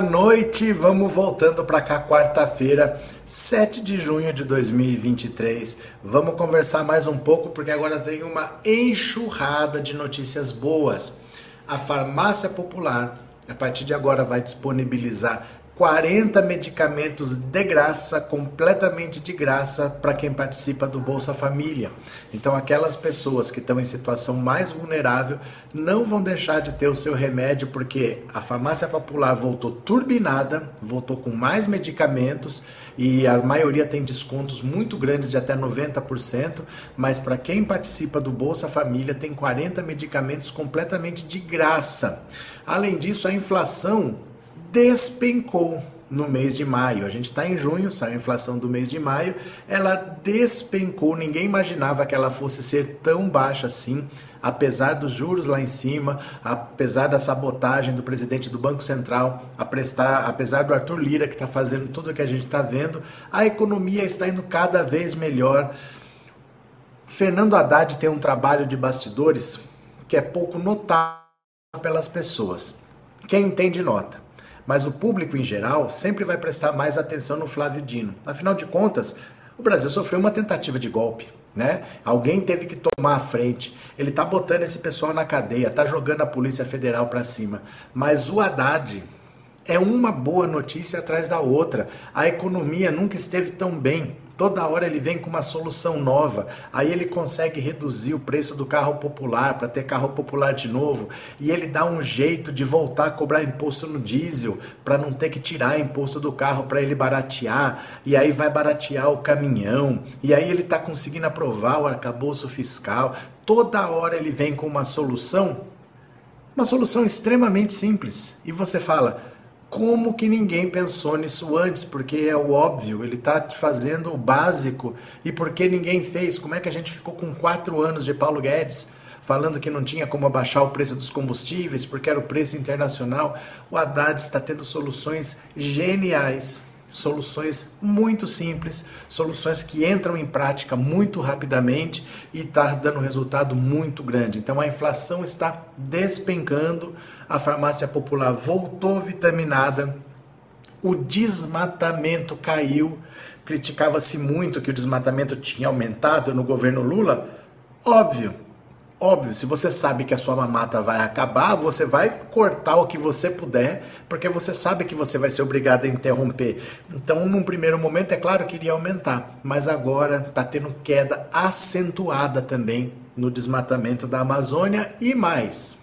Noite, vamos voltando para cá quarta-feira, 7 de junho de 2023. Vamos conversar mais um pouco porque agora tem uma enxurrada de notícias boas. A farmácia popular, a partir de agora, vai disponibilizar 40 medicamentos de graça, completamente de graça, para quem participa do Bolsa Família. Então, aquelas pessoas que estão em situação mais vulnerável não vão deixar de ter o seu remédio, porque a farmácia popular voltou turbinada, voltou com mais medicamentos e a maioria tem descontos muito grandes de até 90%, mas para quem participa do Bolsa Família tem 40 medicamentos completamente de graça. Além disso, a inflação despencou no mês de maio. A gente está em junho, saiu a inflação do mês de maio, ela despencou. Ninguém imaginava que ela fosse ser tão baixa assim, apesar dos juros lá em cima, apesar da sabotagem do presidente do Banco Central, apesar do Arthur Lira que está fazendo tudo o que a gente está vendo, a economia está indo cada vez melhor. Fernando Haddad tem um trabalho de bastidores que é pouco notado pelas pessoas. Quem entende nota mas o público em geral sempre vai prestar mais atenção no Flávio Dino. Afinal de contas, o Brasil sofreu uma tentativa de golpe. Né? Alguém teve que tomar a frente. Ele tá botando esse pessoal na cadeia, tá jogando a Polícia Federal para cima. Mas o Haddad é uma boa notícia atrás da outra. A economia nunca esteve tão bem. Toda hora ele vem com uma solução nova. Aí ele consegue reduzir o preço do carro popular para ter carro popular de novo. E ele dá um jeito de voltar a cobrar imposto no diesel para não ter que tirar imposto do carro para ele baratear. E aí vai baratear o caminhão. E aí ele está conseguindo aprovar o arcabouço fiscal. Toda hora ele vem com uma solução, uma solução extremamente simples. E você fala como que ninguém pensou nisso antes? Porque é o óbvio, ele está fazendo o básico. E por que ninguém fez? Como é que a gente ficou com quatro anos de Paulo Guedes falando que não tinha como abaixar o preço dos combustíveis porque era o preço internacional? O Haddad está tendo soluções geniais soluções muito simples, soluções que entram em prática muito rapidamente e está dando resultado muito grande. Então a inflação está despencando, a farmácia popular voltou vitaminada, o desmatamento caiu. Criticava-se muito que o desmatamento tinha aumentado no governo Lula. Óbvio, Óbvio, se você sabe que a sua mamata vai acabar, você vai cortar o que você puder, porque você sabe que você vai ser obrigado a interromper. Então, num primeiro momento, é claro que iria aumentar, mas agora está tendo queda acentuada também no desmatamento da Amazônia e mais.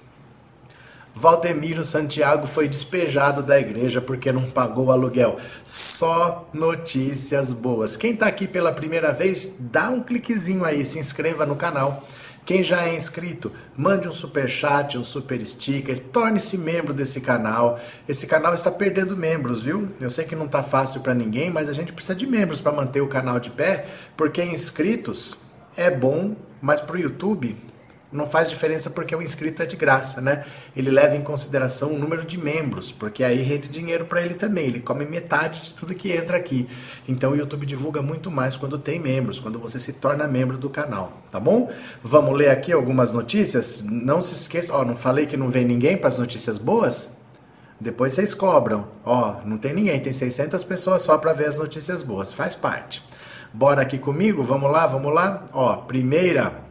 Valdemiro Santiago foi despejado da igreja porque não pagou o aluguel. Só notícias boas. Quem está aqui pela primeira vez, dá um cliquezinho aí, se inscreva no canal quem já é inscrito, mande um super chat, um super sticker, torne-se membro desse canal. Esse canal está perdendo membros, viu? Eu sei que não está fácil para ninguém, mas a gente precisa de membros para manter o canal de pé, porque inscritos é bom, mas para o YouTube não faz diferença porque o inscrito é de graça, né? Ele leva em consideração o número de membros, porque aí rende dinheiro para ele também. Ele come metade de tudo que entra aqui. Então o YouTube divulga muito mais quando tem membros, quando você se torna membro do canal, tá bom? Vamos ler aqui algumas notícias. Não se esqueça, ó, não falei que não vem ninguém para as notícias boas? Depois vocês cobram. Ó, não tem ninguém, tem 600 pessoas só para ver as notícias boas. Faz parte. Bora aqui comigo? Vamos lá, vamos lá? Ó, primeira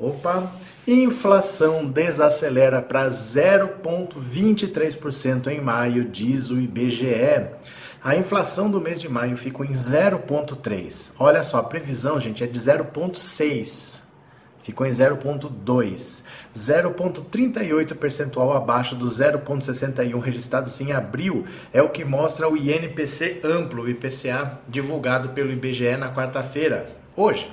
Opa! Inflação desacelera para 0,23% em maio, diz o IBGE. A inflação do mês de maio ficou em 0,3%. Olha só, a previsão, gente, é de 0,6%. Ficou em 0,2%. 0,38 percentual abaixo do 0,61 registrado em abril. É o que mostra o INPC amplo, o IPCA, divulgado pelo IBGE na quarta-feira, hoje.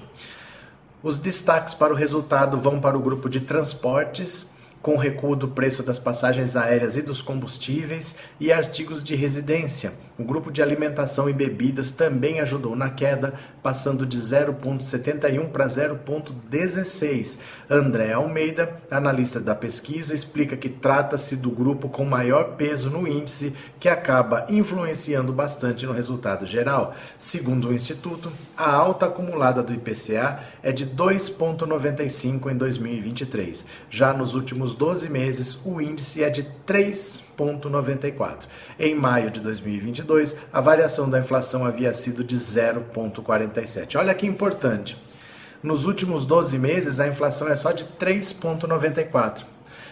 Os destaques para o resultado vão para o grupo de transportes, com recuo do preço das passagens aéreas e dos combustíveis e artigos de residência. O grupo de alimentação e bebidas também ajudou na queda, passando de 0,71 para 0,16. André Almeida, analista da pesquisa, explica que trata-se do grupo com maior peso no índice, que acaba influenciando bastante no resultado geral. Segundo o Instituto, a alta acumulada do IPCA é de 2,95 em 2023. Já nos últimos 12 meses, o índice é de 3 3,94. Em maio de 2022, a variação da inflação havia sido de 0,47. Olha que importante. Nos últimos 12 meses, a inflação é só de 3,94.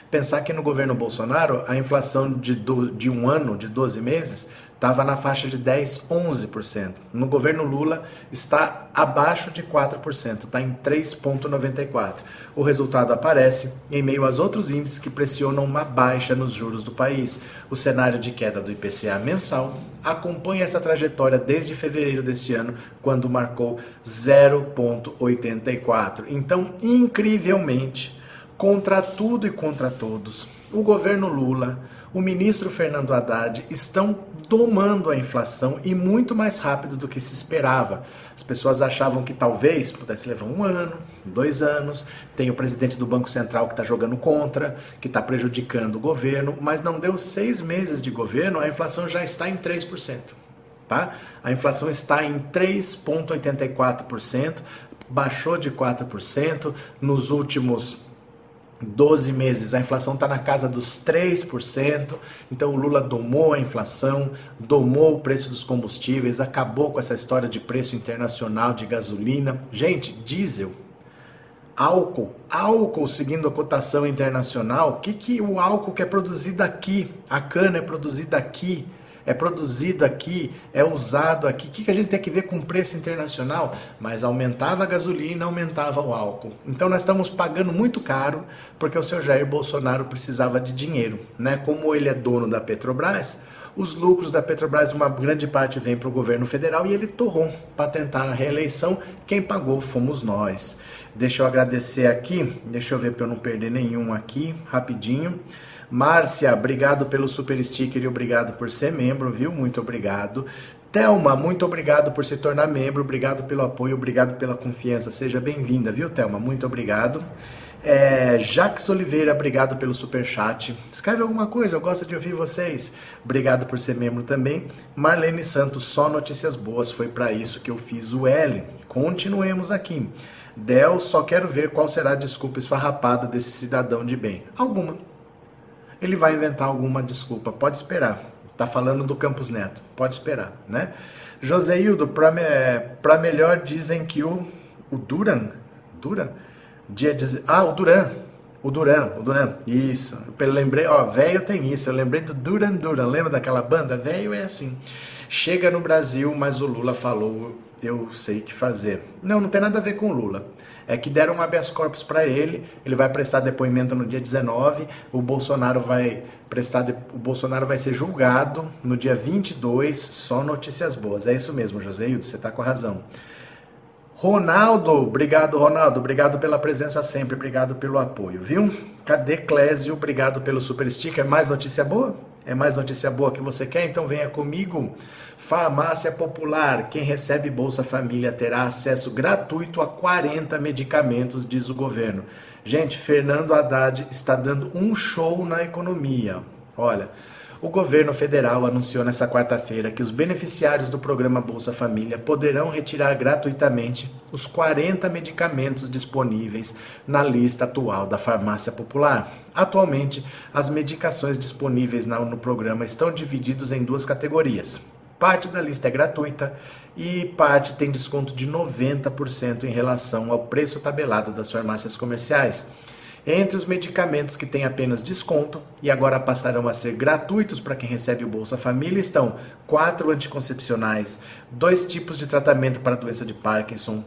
Pensar que no governo Bolsonaro, a inflação de, do, de um ano, de 12 meses, estava na faixa de 10, 11%. No governo Lula está abaixo de 4%, está em 3,94%. O resultado aparece em meio aos outros índices que pressionam uma baixa nos juros do país. O cenário de queda do IPCA mensal acompanha essa trajetória desde fevereiro deste ano, quando marcou 0,84%. Então, incrivelmente, contra tudo e contra todos, o governo Lula, o ministro Fernando Haddad estão domando a inflação e muito mais rápido do que se esperava. As pessoas achavam que talvez pudesse levar um ano, dois anos. Tem o presidente do Banco Central que está jogando contra, que está prejudicando o governo, mas não deu seis meses de governo, a inflação já está em 3%. Tá? A inflação está em 3,84%, baixou de 4% nos últimos 12 meses, a inflação está na casa dos 3%, então o Lula domou a inflação, domou o preço dos combustíveis, acabou com essa história de preço internacional de gasolina. Gente, diesel, álcool, álcool seguindo a cotação internacional, o que, que o álcool que é produzido aqui, a cana é produzida aqui, é produzido aqui, é usado aqui. O que, a gente tem que ver com preço internacional? Mas aumentava a gasolina, aumentava o álcool. Então nós estamos pagando muito caro porque o seu Jair Bolsonaro precisava de dinheiro. Né? Como ele é dono da Petrobras, os lucros da Petrobras, uma grande parte vem para o governo federal e ele torrou para tentar a reeleição. Quem pagou fomos nós. Deixa eu agradecer aqui, deixa eu ver para eu não perder nenhum aqui, rapidinho. Márcia, obrigado pelo super sticker e obrigado por ser membro, viu? Muito obrigado. Thelma, muito obrigado por se tornar membro, obrigado pelo apoio, obrigado pela confiança. Seja bem-vinda, viu, Thelma? Muito obrigado. É, Jax Oliveira, obrigado pelo super chat. Escreve alguma coisa, eu gosto de ouvir vocês. Obrigado por ser membro também. Marlene Santos, só notícias boas, foi para isso que eu fiz o L. Continuemos aqui. Del, só quero ver qual será a desculpa esfarrapada desse cidadão de bem. Alguma ele vai inventar alguma desculpa. Pode esperar. Tá falando do Campos Neto. Pode esperar, né? Joseildo, para me, melhor dizem que o, o Duran, Duran, dia de, ah, o Duran, o Duran, o Duran, isso. Eu lembrei, ó, velho tem isso. Eu lembrei do Duran Duran. Lembra daquela banda? Velho é assim. Chega no Brasil, mas o Lula falou, eu sei o que fazer. Não, não tem nada a ver com o Lula é que deram um habeas corpus para ele, ele vai prestar depoimento no dia 19, o Bolsonaro vai prestar, o Bolsonaro vai ser julgado no dia 22, só notícias boas. É isso mesmo, José Hildo, você está com razão. Ronaldo, obrigado Ronaldo, obrigado pela presença sempre, obrigado pelo apoio, viu? Cadê Clésio, obrigado pelo super sticker, mais notícia boa? É mais notícia boa que você quer? Então venha comigo. Farmácia Popular. Quem recebe Bolsa Família terá acesso gratuito a 40 medicamentos, diz o governo. Gente, Fernando Haddad está dando um show na economia. Olha, o governo federal anunciou nesta quarta-feira que os beneficiários do programa Bolsa Família poderão retirar gratuitamente os 40 medicamentos disponíveis na lista atual da farmácia popular. Atualmente, as medicações disponíveis no programa estão divididos em duas categorias. Parte da lista é gratuita e parte tem desconto de 90% em relação ao preço tabelado das farmácias comerciais. Entre os medicamentos que têm apenas desconto e agora passarão a ser gratuitos para quem recebe o Bolsa Família estão quatro anticoncepcionais, dois tipos de tratamento para a doença de Parkinson,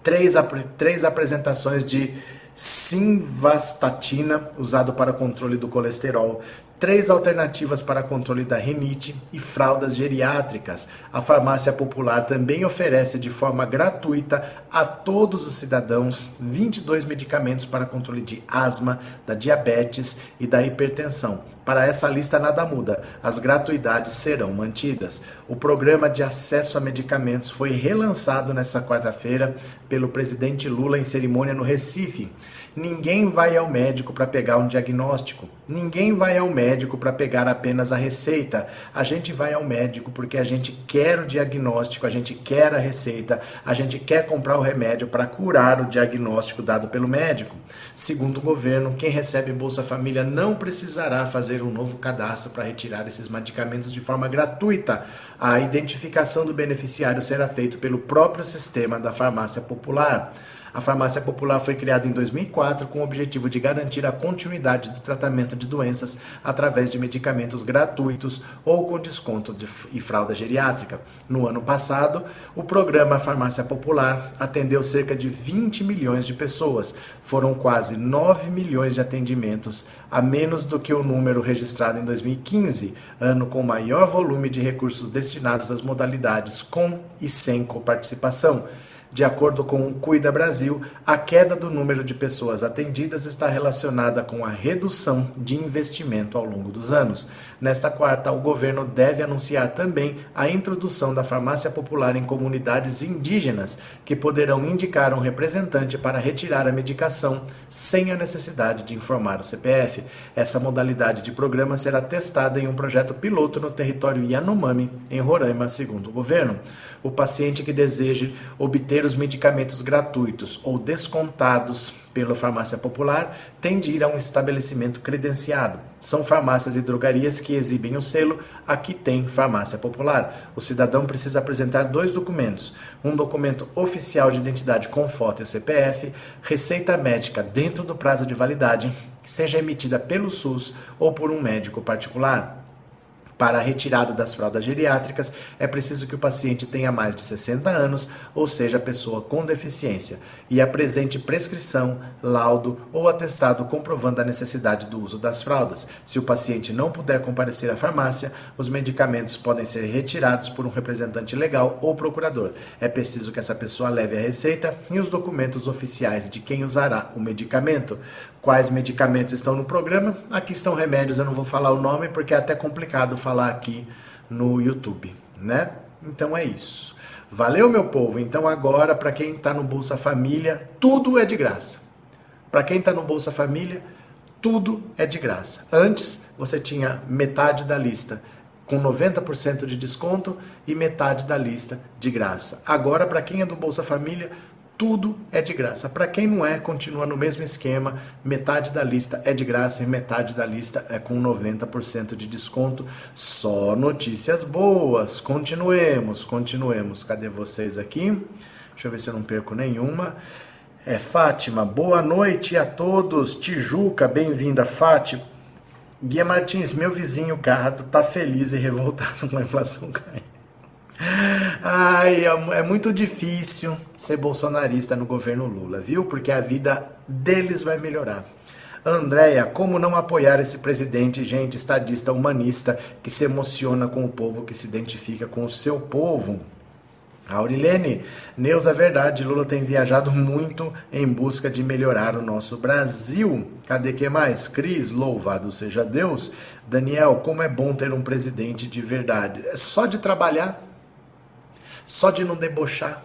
três, três apresentações de simvastatina, usado para controle do colesterol, três alternativas para controle da renite e fraldas geriátricas. A farmácia popular também oferece de forma gratuita a todos os cidadãos 22 medicamentos para controle de asma, da diabetes e da hipertensão. Para essa lista nada muda, as gratuidades serão mantidas. O programa de acesso a medicamentos foi relançado nesta quarta-feira pelo presidente Lula em cerimônia no Recife. Ninguém vai ao médico para pegar um diagnóstico. Ninguém vai ao médico para pegar apenas a receita. A gente vai ao médico porque a gente quer o diagnóstico, a gente quer a receita, a gente quer comprar o remédio para curar o diagnóstico dado pelo médico. Segundo o governo, quem recebe Bolsa Família não precisará fazer um novo cadastro para retirar esses medicamentos de forma gratuita. A identificação do beneficiário será feita pelo próprio sistema da farmácia popular. A farmácia popular foi criada em 2004 com o objetivo de garantir a continuidade do tratamento de doenças através de medicamentos gratuitos ou com desconto de, e fralda geriátrica. No ano passado, o programa Farmácia Popular atendeu cerca de 20 milhões de pessoas. Foram quase 9 milhões de atendimentos, a menos do que o número registrado em 2015, ano com maior volume de recursos destinados às modalidades com e sem coparticipação. De acordo com o Cuida Brasil, a queda do número de pessoas atendidas está relacionada com a redução de investimento ao longo dos anos. Nesta quarta, o governo deve anunciar também a introdução da farmácia popular em comunidades indígenas, que poderão indicar um representante para retirar a medicação sem a necessidade de informar o CPF. Essa modalidade de programa será testada em um projeto piloto no território Yanomami, em Roraima, segundo o governo. O paciente que deseje obter os medicamentos gratuitos ou descontados pela farmácia popular tem de ir a um estabelecimento credenciado. São farmácias e drogarias que exibem o selo Aqui tem farmácia popular. O cidadão precisa apresentar dois documentos: um documento oficial de identidade com foto e CPF, receita médica dentro do prazo de validade, que seja emitida pelo SUS ou por um médico particular. Para a retirada das fraldas geriátricas, é preciso que o paciente tenha mais de 60 anos, ou seja, pessoa com deficiência, e apresente prescrição, laudo ou atestado comprovando a necessidade do uso das fraldas. Se o paciente não puder comparecer à farmácia, os medicamentos podem ser retirados por um representante legal ou procurador. É preciso que essa pessoa leve a receita e os documentos oficiais de quem usará o medicamento. Quais medicamentos estão no programa? Aqui estão remédios, eu não vou falar o nome porque é até complicado falar aqui no YouTube, né? Então é isso. Valeu, meu povo. Então agora, para quem está no Bolsa Família, tudo é de graça. Para quem está no Bolsa Família, tudo é de graça. Antes, você tinha metade da lista com 90% de desconto e metade da lista de graça. Agora, para quem é do Bolsa Família, tudo é de graça. Para quem não é, continua no mesmo esquema, metade da lista é de graça e metade da lista é com 90% de desconto. Só notícias boas. Continuemos, continuemos. Cadê vocês aqui? Deixa eu ver se eu não perco nenhuma. É Fátima, boa noite a todos. Tijuca, bem-vinda, Fátima. Guia Martins, meu vizinho Cardo tá feliz e revoltado com a inflação caindo. Ai, é, é muito difícil ser bolsonarista no governo Lula, viu? Porque a vida deles vai melhorar. Andréia, como não apoiar esse presidente, gente, estadista, humanista, que se emociona com o povo, que se identifica com o seu povo? Aurilene, Neuza, é verdade, Lula tem viajado muito em busca de melhorar o nosso Brasil. Cadê que mais? Cris, louvado seja Deus. Daniel, como é bom ter um presidente de verdade. É só de trabalhar só de não debochar,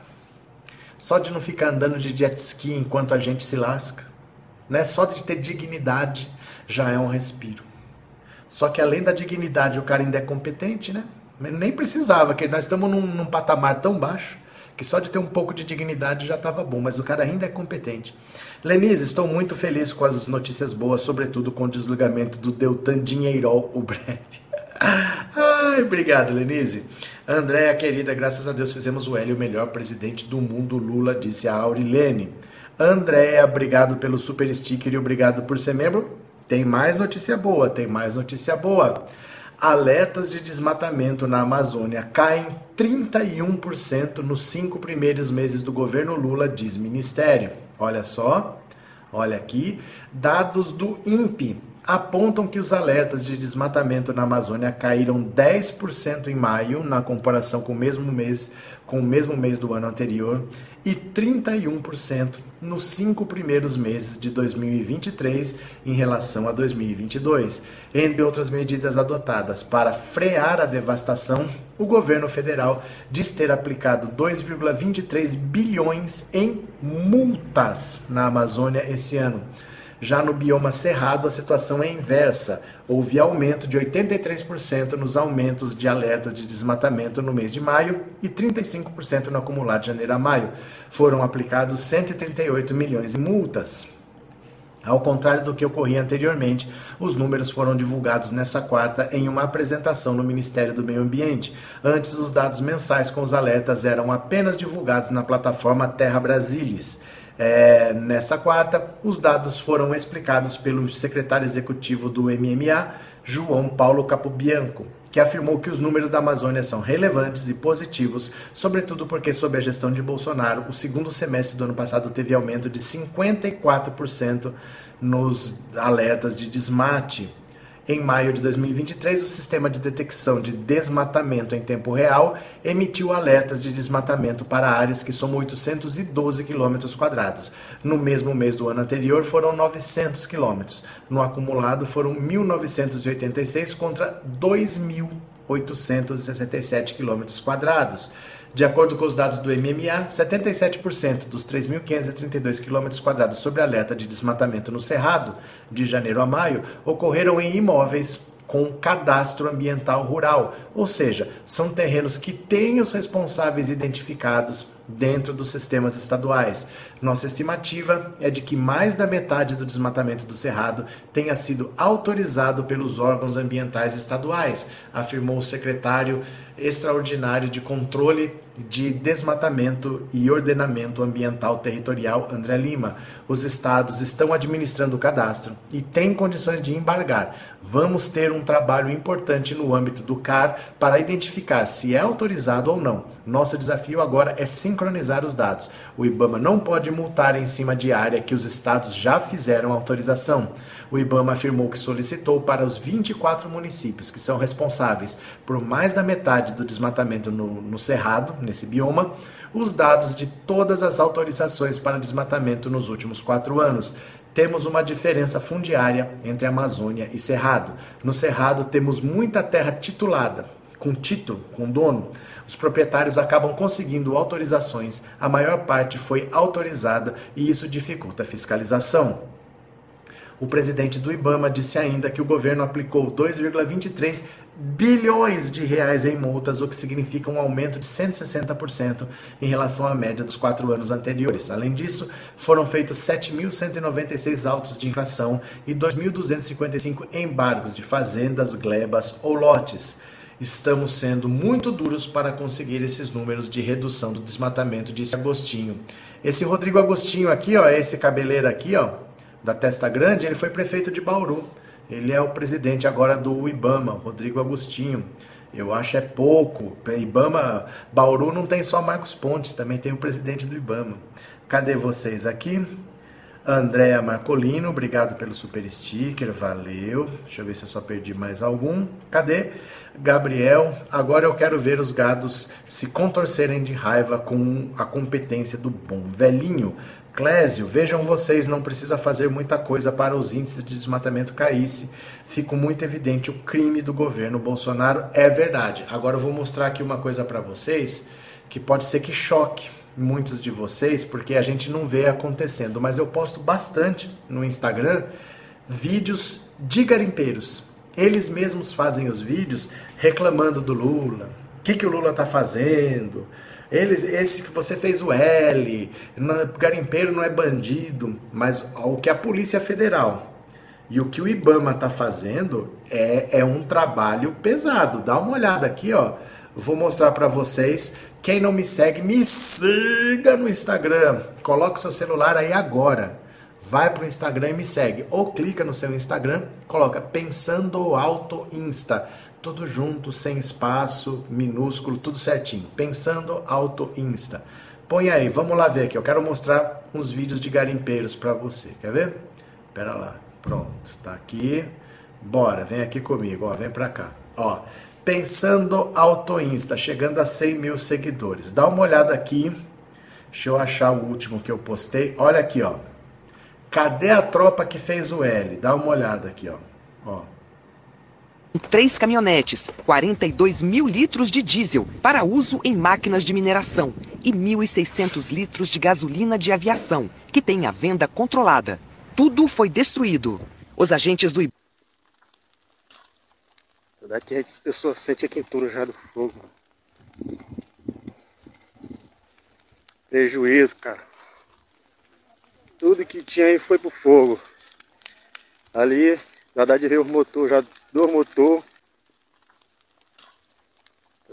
só de não ficar andando de jet ski enquanto a gente se lasca, né? Só de ter dignidade já é um respiro. Só que além da dignidade, o cara ainda é competente, né? Nem precisava, que nós estamos num, num patamar tão baixo que só de ter um pouco de dignidade já estava bom, mas o cara ainda é competente. Lenise, estou muito feliz com as notícias boas, sobretudo com o desligamento do Deltan Dinheirol, o breve. Ai, obrigado, Lenise. Andréa, querida, graças a Deus fizemos o Hélio o melhor presidente do mundo, Lula, disse a Aurilene. Andréa, obrigado pelo super sticker e obrigado por ser membro. Tem mais notícia boa, tem mais notícia boa. Alertas de desmatamento na Amazônia caem 31% nos cinco primeiros meses do governo Lula, diz Ministério. Olha só, olha aqui, dados do INPE apontam que os alertas de desmatamento na Amazônia caíram 10% em maio, na comparação com o mesmo mês, com o mesmo mês do ano anterior, e 31% nos cinco primeiros meses de 2023 em relação a 2022. Entre outras medidas adotadas para frear a devastação, o governo federal diz ter aplicado 2,23 bilhões em multas na Amazônia esse ano Já no bioma cerrado, a situação é inversa. Houve aumento de 83% nos aumentos de alertas de desmatamento no mês de maio e 35% no acumulado de janeiro a maio. Foram aplicados 138 milhões em multas. Ao contrário do que ocorria anteriormente, os números foram divulgados nessa quarta em uma apresentação no Ministério do Meio Ambiente. Antes, os dados mensais com os alertas eram apenas divulgados na plataforma Terra Brasilis. É, nessa quarta, os dados foram explicados pelo secretário executivo do MMA, João Paulo Capobianco, que afirmou que os números da Amazônia são relevantes e positivos, sobretudo porque, sob a gestão de Bolsonaro, o segundo semestre do ano passado teve aumento de 54% nos alertas de desmate. Em maio de 2023, o sistema de detecção de desmatamento em tempo real emitiu alertas de desmatamento para áreas que somam 812 km quadrados. No mesmo mês do ano anterior, foram 900 km. No acumulado, foram 1.986 contra 2.867 km quadrados. De acordo com os dados do MMA, 77% dos 3.532 km sobre alerta de desmatamento no Cerrado, de janeiro a maio, ocorreram em imóveis com cadastro ambiental rural, ou seja, são terrenos que têm os responsáveis identificados dentro dos sistemas estaduais. Nossa estimativa é de que mais da metade do desmatamento do Cerrado tenha sido autorizado pelos órgãos ambientais estaduais, afirmou o secretário extraordinário de controle de desmatamento e ordenamento ambiental territorial André Lima. Os estados estão administrando o cadastro e têm condições de embargar. Vamos ter um trabalho importante no âmbito do CAR para identificar se é autorizado ou não. Nosso desafio agora é sincronizar os dados. O IBAMA não pode multar em cima de área que os estados já fizeram autorização. O IBAMA afirmou que solicitou para os 24 municípios que são responsáveis por mais da metade do desmatamento no, no Cerrado, nesse bioma, os dados de todas as autorizações para desmatamento nos últimos quatro anos temos uma diferença fundiária entre Amazônia e Cerrado. No Cerrado temos muita terra titulada, com título, com dono. Os proprietários acabam conseguindo autorizações, a maior parte foi autorizada e isso dificulta a fiscalização. O presidente do Ibama disse ainda que o governo aplicou 2,23 bilhões de reais em multas, o que significa um aumento de 160% em relação à média dos quatro anos anteriores. Além disso, foram feitos 7.196 autos de infração e 2.255 embargos de fazendas, glebas ou lotes. Estamos sendo muito duros para conseguir esses números de redução do desmatamento, disse Agostinho. Esse Rodrigo Agostinho aqui, ó, esse cabeleiro aqui, ó, da testa grande, ele foi prefeito de Bauru. Ele é o presidente agora do IBAMA, Rodrigo Agostinho. Eu acho é pouco. IBAMA, Bauru não tem só Marcos Pontes, também tem o presidente do IBAMA. Cadê vocês aqui? Andréa Marcolino, obrigado pelo super sticker, valeu. Deixa eu ver se eu só perdi mais algum. Cadê? Gabriel, agora eu quero ver os gados se contorcerem de raiva com a competência do bom velhinho. Clésio, vejam vocês, não precisa fazer muita coisa para os índices de desmatamento caísse. Fica muito evidente o crime do governo Bolsonaro. É verdade. Agora eu vou mostrar aqui uma coisa para vocês que pode ser que choque muitos de vocês, porque a gente não vê acontecendo, mas eu posto bastante no Instagram vídeos de garimpeiros. Eles mesmos fazem os vídeos reclamando do Lula. O que, que o Lula está fazendo? Eles, esse que você fez o L, garimpeiro não é bandido, mas o que a Polícia Federal e o que o IBAMA está fazendo é, é um trabalho pesado. Dá uma olhada aqui, ó. Vou mostrar para vocês. Quem não me segue, me siga no Instagram. Coloque seu celular aí agora. Vai pro Instagram e me segue. Ou clica no seu Instagram, coloca Pensando Alto Insta tudo junto, sem espaço, minúsculo, tudo certinho. Pensando Auto Insta. Põe aí, vamos lá ver aqui. Eu quero mostrar uns vídeos de garimpeiros para você. Quer ver? Pera lá. Pronto, tá aqui. Bora, vem aqui comigo, ó, vem pra cá. Ó, Pensando Auto Insta, chegando a 100 mil seguidores. Dá uma olhada aqui. Deixa eu achar o último que eu postei. Olha aqui, ó. Cadê a tropa que fez o L? Dá uma olhada aqui, ó. Ó três caminhonetes, 42 mil litros de diesel para uso em máquinas de mineração e 1.600 litros de gasolina de aviação, que tem a venda controlada. tudo foi destruído. Os agentes do Daqui as pessoas sentem a quentura já do fogo. Prejuízo, cara. Tudo que tinha aí foi pro fogo. Ali, já dá de ver o motor, já do motor.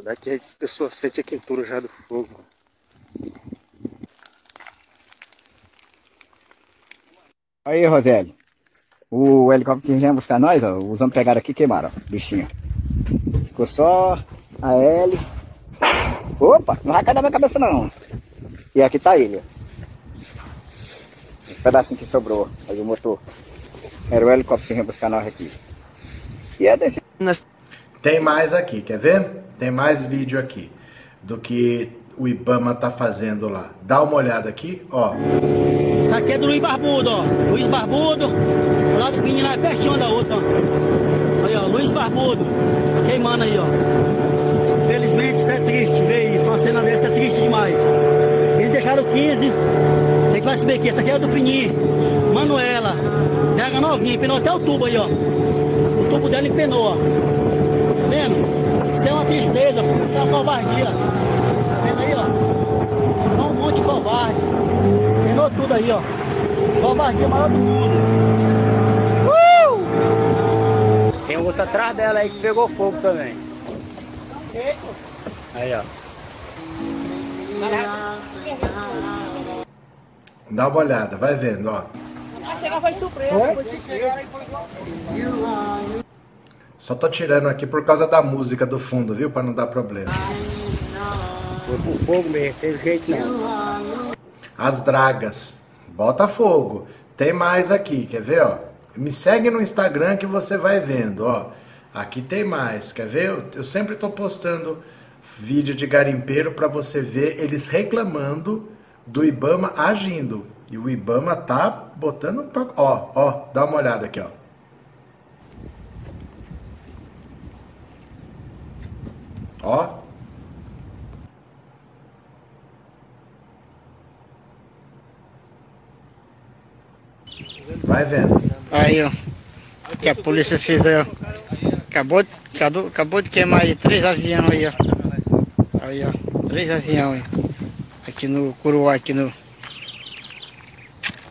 Daqui as pessoas sentem a quentura já do fogo. Aí, Rosélio. O helicóptero que vinha buscar nós, ó, os homens pegaram aqui e queimaram, ó, bichinho. Ficou só a L. Opa, não vai cair na minha cabeça não. E aqui tá ele, ó. Pedacinho que sobrou, aí o motor. Era o helicóptero que vinha buscar nós aqui. E é desse. Tem mais aqui, quer ver? Tem mais vídeo aqui do que o Ibama tá fazendo lá. Dá uma olhada aqui, ó. Isso aqui é do Luiz Barbudo, ó. Luiz Barbudo, lá do Vinho lá pertinho da outra, ó. Aí, ó, Luiz Barbudo, queimando aí, ó. Infelizmente isso é triste, ver isso, uma cena dessa é triste demais. Eles deixaram 15, tem que vai subir aqui, essa aqui é do Fininho, Manuela, pega novinha, empenou até o tubo aí, ó. O tubo dela empenou, ó. Tá vendo? Isso é uma tristeza, isso é uma covardia. Tá vendo aí, ó? Só um monte de covarde. Penou tudo aí, ó. Covardia maior do mundo. Uh! Tem outra atrás dela aí que pegou fogo também. Aí, ó. Dá uma olhada, vai vendo, ó. Só tô tirando aqui por causa da música do fundo, viu? Pra não dar problema. Foi fogo mesmo, teve jeito não. As dragas. Bota fogo. Tem mais aqui, quer ver, ó? Me segue no Instagram que você vai vendo, ó. Aqui tem mais, quer ver? Eu, eu sempre tô postando vídeo de garimpeiro para você ver eles reclamando do Ibama agindo. E o Ibama tá botando pra... ó, ó, dá uma olhada aqui, ó. Ó. Vai vendo. Aí, ó. Que a polícia fez aí, ó. Acabou, acabou, acabou de queimar aí três aviões aí, ó. Aí, ó. Três aviões aí. Aqui no Curuá, aqui no.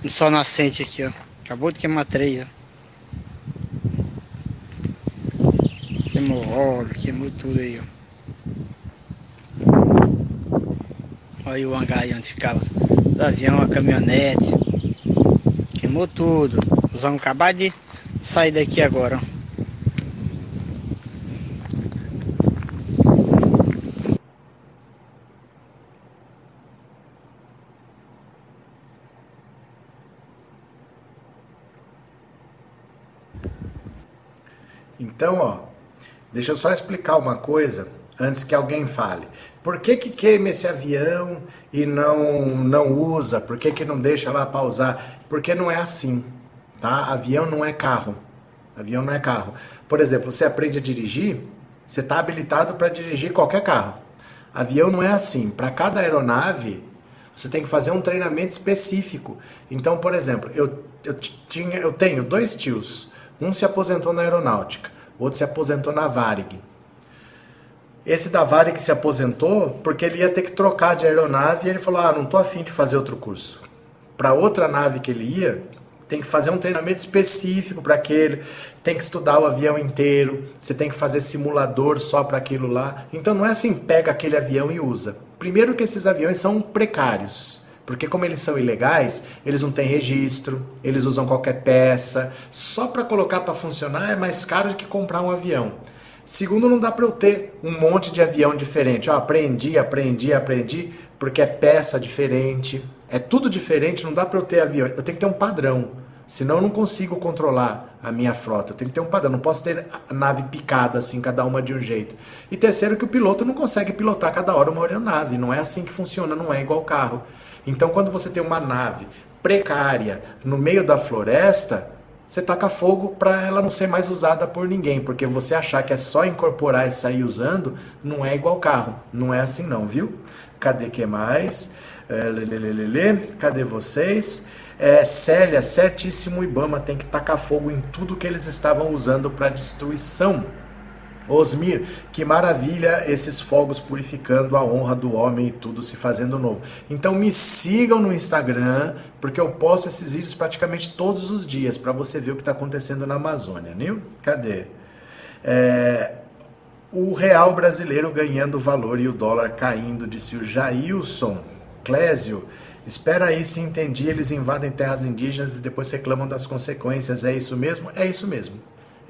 No sol nascente aqui, ó. Acabou de queimar três, ó. Queimou óleo, queimou tudo aí, ó. Olha o hangar aí onde ficava os aviões, a caminhonete. Queimou tudo. Os vamos acabar de sair daqui agora. Então, ó, deixa eu só explicar uma coisa antes que alguém fale. Por que que queima esse avião e não não usa? Por que que não deixa lá pausar? Porque não é assim, tá? Avião não é carro. Avião não é carro. Por exemplo, você aprende a dirigir, você está habilitado para dirigir qualquer carro. Avião não é assim. Para cada aeronave, você tem que fazer um treinamento específico. Então, por exemplo, eu, eu, tinha, eu tenho dois tios. Um se aposentou na aeronáutica, o outro se aposentou na Varig. Esse da Varig se aposentou porque ele ia ter que trocar de aeronave e ele falou: Ah, não tô afim de fazer outro curso. Para outra nave que ele ia, tem que fazer um treinamento específico para aquele, tem que estudar o avião inteiro, você tem que fazer simulador só para aquilo lá. Então não é assim, pega aquele avião e usa. Primeiro que esses aviões são precários. Porque como eles são ilegais, eles não têm registro, eles usam qualquer peça. Só para colocar para funcionar é mais caro do que comprar um avião. Segundo, não dá para eu ter um monte de avião diferente. Ó, aprendi, aprendi, aprendi, porque é peça diferente, é tudo diferente, não dá para eu ter avião. Eu tenho que ter um padrão. Senão eu não consigo controlar a minha frota. Eu tenho que ter um padrão. Não posso ter nave picada assim, cada uma de um jeito. E terceiro, que o piloto não consegue pilotar cada hora uma aeronave. Não é assim que funciona, não é igual carro. Então, quando você tem uma nave precária no meio da floresta, você taca fogo para ela não ser mais usada por ninguém, porque você achar que é só incorporar e sair usando, não é igual carro, não é assim não, viu? Cadê que mais? É, lelelelele, cadê vocês? É, Célia, certíssimo, Ibama tem que tacar fogo em tudo que eles estavam usando para destruição. Osmir, que maravilha esses fogos purificando a honra do homem e tudo se fazendo novo. Então me sigam no Instagram, porque eu posto esses vídeos praticamente todos os dias para você ver o que está acontecendo na Amazônia, né? Cadê? É, o real brasileiro ganhando valor e o dólar caindo, disse o Jailson. Clésio, espera aí se entendi, eles invadem terras indígenas e depois reclamam das consequências. É isso mesmo? É isso mesmo.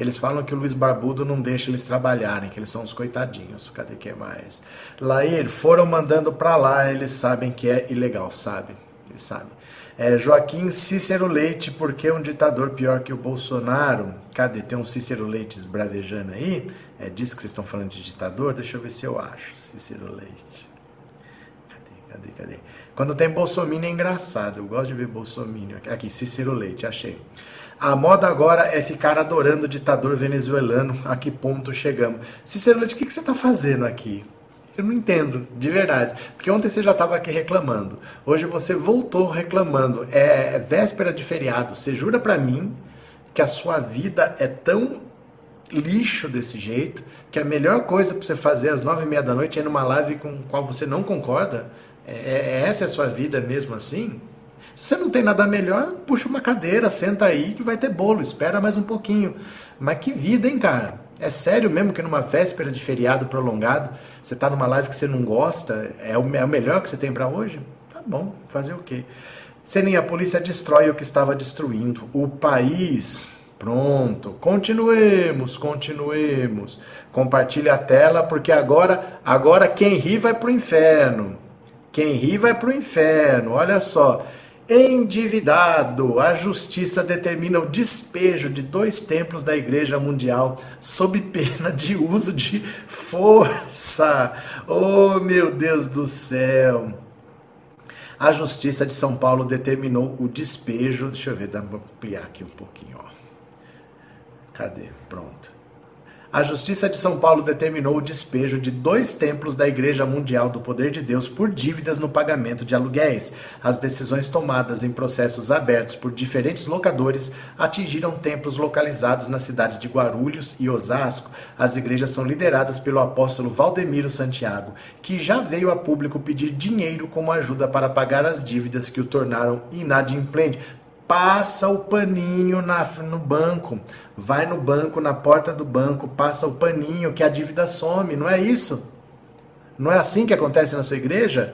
Eles falam que o Luiz Barbudo não deixa eles trabalharem, que eles são os coitadinhos. Cadê que mais? Lair, foram mandando pra lá, eles sabem que é ilegal, sabe? Eles sabem. É, Joaquim Cícero Leite, por que um ditador pior que o Bolsonaro? Cadê? Tem um Cícero Leites bradejando aí? É disso que vocês estão falando de ditador? Deixa eu ver se eu acho. Cícero Leite. Cadê, cadê, cadê? Quando tem Bolsonaro é engraçado. Eu gosto de ver Bolsonaro. Aqui, Cícero Leite, achei. A moda agora é ficar adorando o ditador venezuelano. A que ponto chegamos? Cícero Leite, o que, que você está fazendo aqui? Eu não entendo, de verdade. Porque ontem você já estava aqui reclamando. Hoje você voltou reclamando. É, é véspera de feriado. Você jura para mim que a sua vida é tão lixo desse jeito que a melhor coisa para você fazer às nove e meia da noite é numa live com qual você não concorda? É, é, essa é a sua vida mesmo assim? Se você não tem nada melhor, puxa uma cadeira, senta aí que vai ter bolo, espera mais um pouquinho. Mas que vida, hein, cara? É sério mesmo que numa véspera de feriado prolongado, você tá numa live que você não gosta, é o, é o melhor que você tem para hoje? Tá bom, fazer o quê? Seninha, a polícia destrói o que estava destruindo. O país. Pronto. Continuemos, continuemos. Compartilhe a tela, porque agora, agora quem ri vai pro inferno. Quem ri vai pro inferno. Olha só. Endividado, a justiça determina o despejo de dois templos da Igreja Mundial sob pena de uso de força. Oh, meu Deus do céu! A Justiça de São Paulo determinou o despejo. Deixa eu ver, dá para ampliar aqui um pouquinho. Ó. Cadê? Pronto. A Justiça de São Paulo determinou o despejo de dois templos da Igreja Mundial do Poder de Deus por dívidas no pagamento de aluguéis. As decisões tomadas em processos abertos por diferentes locadores atingiram templos localizados nas cidades de Guarulhos e Osasco. As igrejas são lideradas pelo apóstolo Valdemiro Santiago, que já veio a público pedir dinheiro como ajuda para pagar as dívidas que o tornaram inadimplente passa o paninho na, no banco. Vai no banco, na porta do banco, passa o paninho que a dívida some. Não é isso? Não é assim que acontece na sua igreja?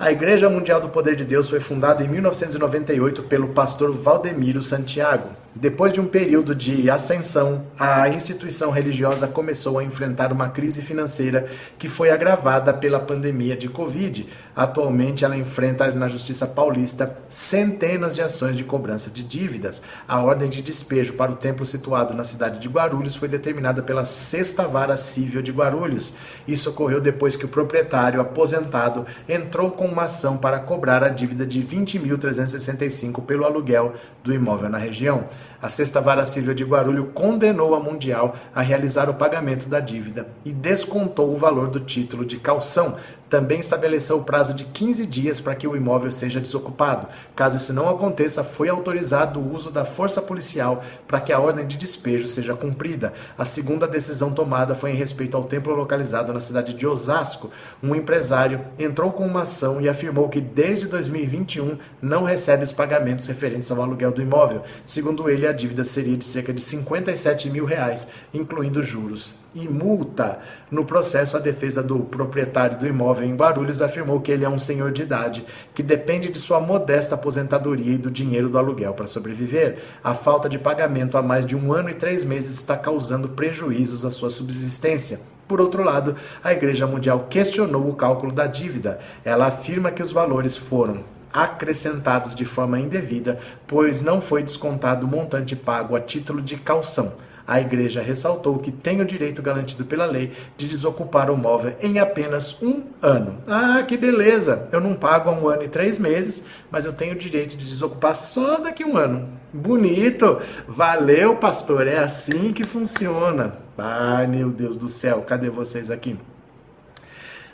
A Igreja Mundial do Poder de Deus foi fundada em 1998 pelo pastor Valdemiro Santiago. Depois de um período de ascensão, a instituição religiosa começou a enfrentar uma crise financeira que foi agravada pela pandemia de Covid. Atualmente, ela enfrenta na Justiça Paulista centenas de ações de cobrança de dívidas. A ordem de despejo para o templo situado na cidade de Guarulhos foi determinada pela Sexta Vara Civil de Guarulhos. Isso ocorreu depois que o proprietário aposentado entrou com uma ação para cobrar a dívida de 20.365 pelo aluguel do imóvel na região. A Sexta Vara Civil de Guarulhos condenou a Mundial a realizar o pagamento da dívida e descontou o valor do título de calção, também estabeleceu o prazo de 15 dias para que o imóvel seja desocupado. Caso isso não aconteça, foi autorizado o uso da força policial para que a ordem de despejo seja cumprida. A segunda decisão tomada foi em respeito ao templo localizado na cidade de Osasco. Um empresário entrou com uma ação e afirmou que desde 2021 não recebe os pagamentos referentes ao aluguel do imóvel. Segundo ele, a dívida seria de cerca de 57 mil reais, incluindo juros e multa. No processo, a defesa do proprietário do imóvel em Guarulhos afirmou que ele é um senhor de idade que depende de sua modesta aposentadoria e do dinheiro do aluguel para sobreviver. A falta de pagamento há mais de um ano e três meses está causando prejuízos à sua subsistência. Por outro lado, a Igreja Mundial questionou o cálculo da dívida. Ela afirma que os valores foram acrescentados de forma indevida, pois não foi descontado o montante pago a título de calção. A igreja ressaltou que tem o direito garantido pela lei de desocupar o móvel em apenas um ano. Ah, que beleza! Eu não pago há um ano e três meses, mas eu tenho o direito de desocupar só daqui a um ano. Bonito! Valeu, pastor! É assim que funciona. Ai, meu Deus do céu, cadê vocês aqui?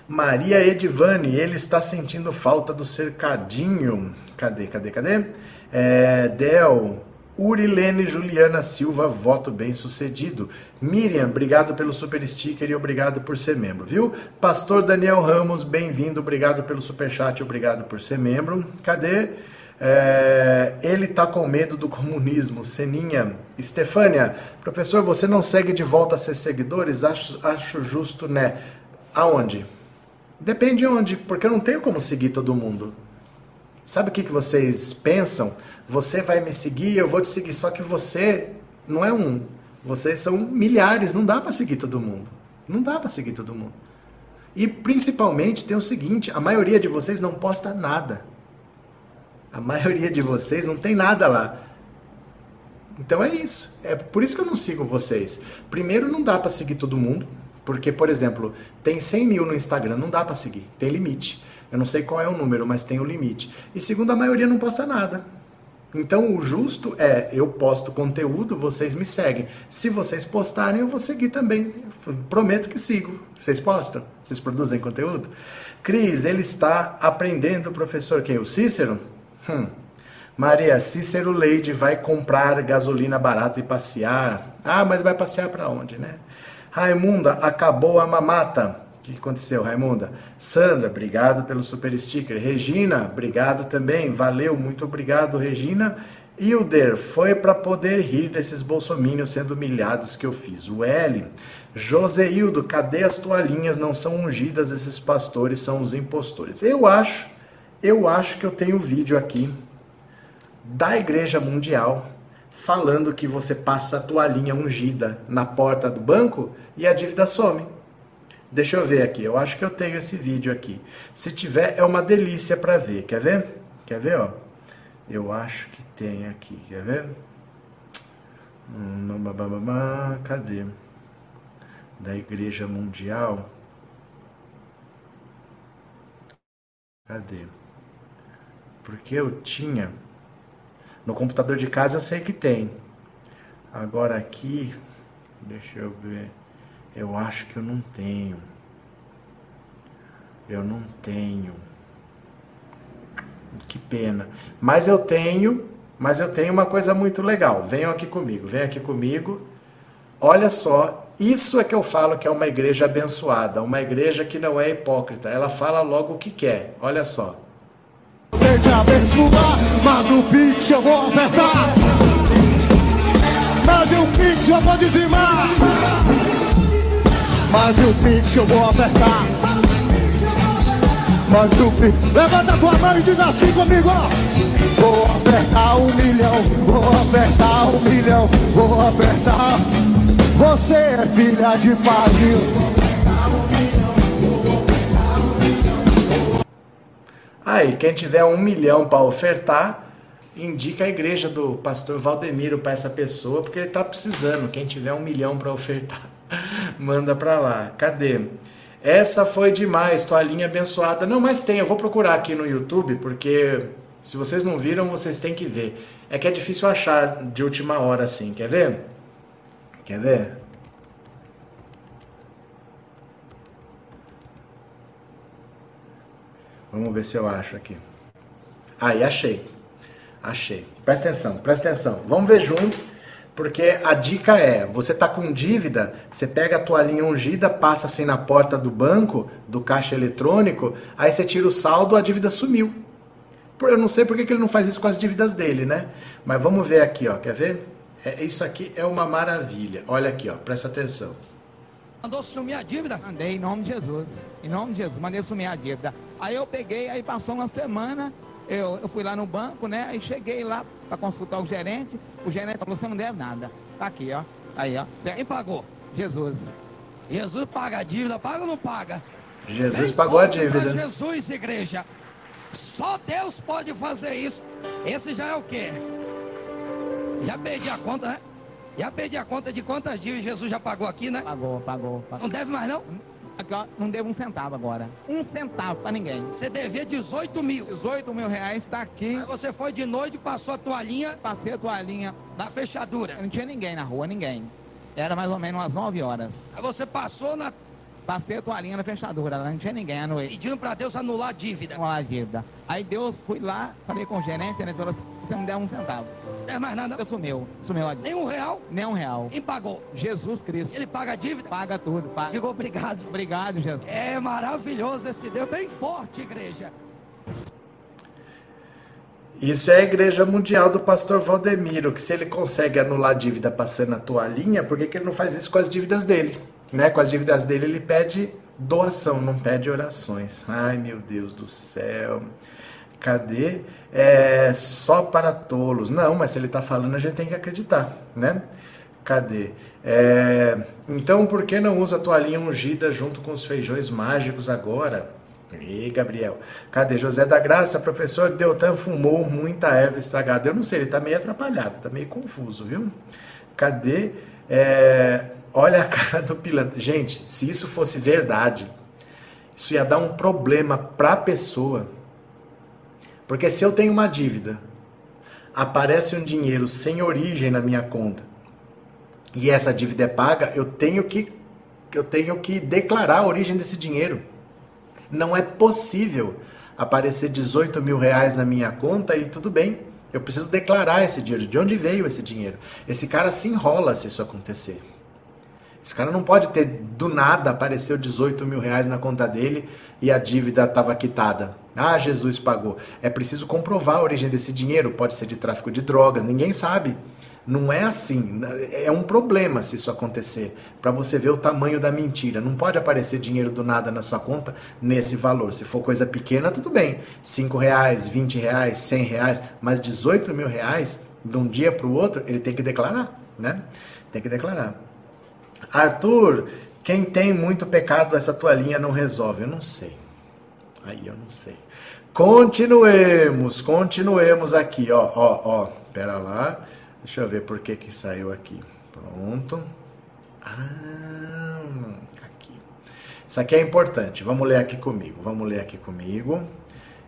Maria Edivane, ele está sentindo falta do cercadinho. Cadê, cadê, cadê? É, Del, Urilene Juliana Silva, voto bem sucedido. Miriam, obrigado pelo super sticker e obrigado por ser membro, viu? Pastor Daniel Ramos, bem-vindo, obrigado pelo super chat, obrigado por ser membro. Cadê? É, ele tá com medo do comunismo. Seninha. Estefânia, professor, você não segue de volta a ser seguidores? Acho, acho justo, né? Aonde? Depende de onde, porque eu não tenho como seguir todo mundo. Sabe o que, que vocês pensam? Você vai me seguir, eu vou te seguir, só que você não é um. Vocês são milhares, não dá para seguir todo mundo. Não dá para seguir todo mundo. E principalmente tem o seguinte, a maioria de vocês não posta nada. A maioria de vocês não tem nada lá. Então é isso. É por isso que eu não sigo vocês. Primeiro, não dá para seguir todo mundo. Porque, por exemplo, tem 100 mil no Instagram, não dá para seguir. Tem limite. Eu não sei qual é o número, mas tem o limite. E segundo, a maioria não posta nada. Então o justo é, eu posto conteúdo, vocês me seguem. Se vocês postarem, eu vou seguir também. Prometo que sigo. Vocês postam? Vocês produzem conteúdo? Cris, ele está aprendendo, professor, quem? O Cícero? Hum. Maria, Cícero Leide vai comprar gasolina barata e passear. Ah, mas vai passear para onde, né? Raimunda, acabou a mamata. O que aconteceu, Raimunda? Sandra, obrigado pelo super sticker. Regina, obrigado também. Valeu, muito obrigado, Regina. Hilder, foi para poder rir desses bolsomínios sendo humilhados que eu fiz. O L. Joseildo, cadê as toalhinhas? Não são ungidas esses pastores, são os impostores. Eu acho eu acho que eu tenho um vídeo aqui da Igreja Mundial falando que você passa a toalhinha ungida na porta do banco e a dívida some. Deixa eu ver aqui, eu acho que eu tenho esse vídeo aqui. Se tiver, é uma delícia para ver. Quer ver? Quer ver, ó? Eu acho que tem aqui, quer ver? Hum, cadê? Da Igreja Mundial. Cadê? Porque eu tinha. No computador de casa eu sei que tem. Agora aqui, deixa eu ver. Eu acho que eu não tenho. Eu não tenho. Que pena. Mas eu tenho, mas eu tenho uma coisa muito legal. Venham aqui comigo, venham aqui comigo. Olha só, isso é que eu falo que é uma igreja abençoada, uma igreja que não é hipócrita. Ela fala logo o que quer. Olha só. Tente abençoar, manda o pix que eu vou ofertar. Mande um pix eu vou dizimar. Mande um pix que eu vou ofertar. Mande um pix. Levanta tua mão e diz assim comigo, ó. Vou ofertar um milhão, vou ofertar um milhão, vou ofertar. Você é filha de Fabio. Aí, quem tiver um milhão para ofertar, indica a igreja do pastor Valdemiro para essa pessoa, porque ele está precisando. Quem tiver um milhão para ofertar, manda para lá. Cadê? Essa foi demais, toalhinha abençoada. Não, mas tem, eu vou procurar aqui no YouTube, porque se vocês não viram, vocês têm que ver. É que é difícil achar de última hora assim, quer ver? Quer ver? Vamos ver se eu acho aqui. Aí, achei. Achei. Presta atenção, presta atenção. Vamos ver junto, porque a dica é: você tá com dívida, você pega a toalhinha ungida, passa assim na porta do banco, do caixa eletrônico, aí você tira o saldo, a dívida sumiu. Eu não sei por que ele não faz isso com as dívidas dele, né? Mas vamos ver aqui, ó. Quer ver? É, isso aqui é uma maravilha. Olha aqui, ó. Presta atenção. Mandou sumir a dívida? Mandei em nome de Jesus. Em nome de Jesus, mandei sumir a dívida. Aí eu peguei, aí passou uma semana, eu, eu fui lá no banco, né? Aí cheguei lá para consultar o gerente. O gerente falou: você não deve nada. Tá aqui, ó. Aí, ó. Quem pagou? Jesus. Jesus paga a dívida, paga ou não paga? Jesus Vem pagou a dívida. Jesus, igreja. Só Deus pode fazer isso. Esse já é o quê? Já perdi a conta, né? Já perdi a conta de quantas dívidas Jesus já pagou aqui, né? Pagou, pagou. pagou. Não deve mais, não? não devo um centavo agora. Um centavo pra ninguém. Você devia 18 mil. 18 mil reais, tá aqui. Aí você foi de noite, passou a toalhinha. Passei a toalhinha. Na fechadura. Não tinha ninguém na rua, ninguém. Era mais ou menos umas 9 horas. Aí você passou na Passei a toalhinha na fechadura, não tinha ninguém à noite. Pedindo pra Deus anular a dívida. Anular a dívida. Aí Deus, fui lá, falei com o gerente, ele falou assim, você não der um centavo. Não é mais nada. Eu sumiu, sumiu a dívida. Nem um real. Nem um real. Quem pagou? Jesus Cristo. Ele paga a dívida? Paga tudo, paga. Ficou obrigado. Obrigado, Jesus. É maravilhoso esse Deus, bem forte, igreja. Isso é a Igreja Mundial do Pastor Valdemiro, que se ele consegue anular a dívida passando a toalhinha, por que, que ele não faz isso com as dívidas dele? Né? Com as dívidas dele ele pede doação, não pede orações. Ai meu Deus do céu. Cadê? É só para tolos. Não, mas se ele está falando, a gente tem que acreditar, né? Cadê? É, então, por que não usa a toalhinha ungida junto com os feijões mágicos agora? E Gabriel, cadê José da Graça? Professor Deltan fumou muita erva estragada. Eu não sei, ele tá meio atrapalhado, tá meio confuso, viu? Cadê? É, olha a cara do pilantra. Gente, se isso fosse verdade, isso ia dar um problema pra pessoa. Porque se eu tenho uma dívida, aparece um dinheiro sem origem na minha conta e essa dívida é paga, eu tenho que eu tenho que declarar a origem desse dinheiro. Não é possível aparecer 18 mil reais na minha conta e tudo bem. Eu preciso declarar esse dinheiro. De onde veio esse dinheiro? Esse cara se enrola se isso acontecer. Esse cara não pode ter do nada apareceu 18 mil reais na conta dele e a dívida estava quitada. Ah, Jesus pagou. É preciso comprovar a origem desse dinheiro. Pode ser de tráfico de drogas, ninguém sabe. Não é assim. É um problema se isso acontecer. Para você ver o tamanho da mentira. Não pode aparecer dinheiro do nada na sua conta nesse valor. Se for coisa pequena, tudo bem. 5 reais, 20 reais, 100 reais. Mas 18 mil reais, de um dia para o outro, ele tem que declarar. Né? Tem que declarar. Arthur, quem tem muito pecado, essa toalhinha não resolve. Eu não sei. Aí eu não sei. Continuemos, continuemos aqui, ó, ó, ó. Pera lá. Deixa eu ver por que que saiu aqui. Pronto. Ah, aqui. Isso aqui é importante. Vamos ler aqui comigo. Vamos ler aqui comigo.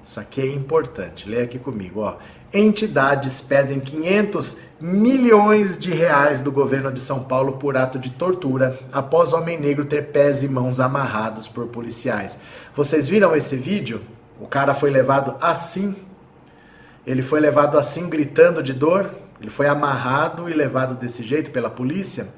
Isso aqui é importante. Lê aqui comigo, ó. Entidades pedem 500 milhões de reais do governo de São Paulo por ato de tortura após homem negro ter pés e mãos amarrados por policiais. Vocês viram esse vídeo? O cara foi levado assim. Ele foi levado assim gritando de dor. Ele foi amarrado e levado desse jeito pela polícia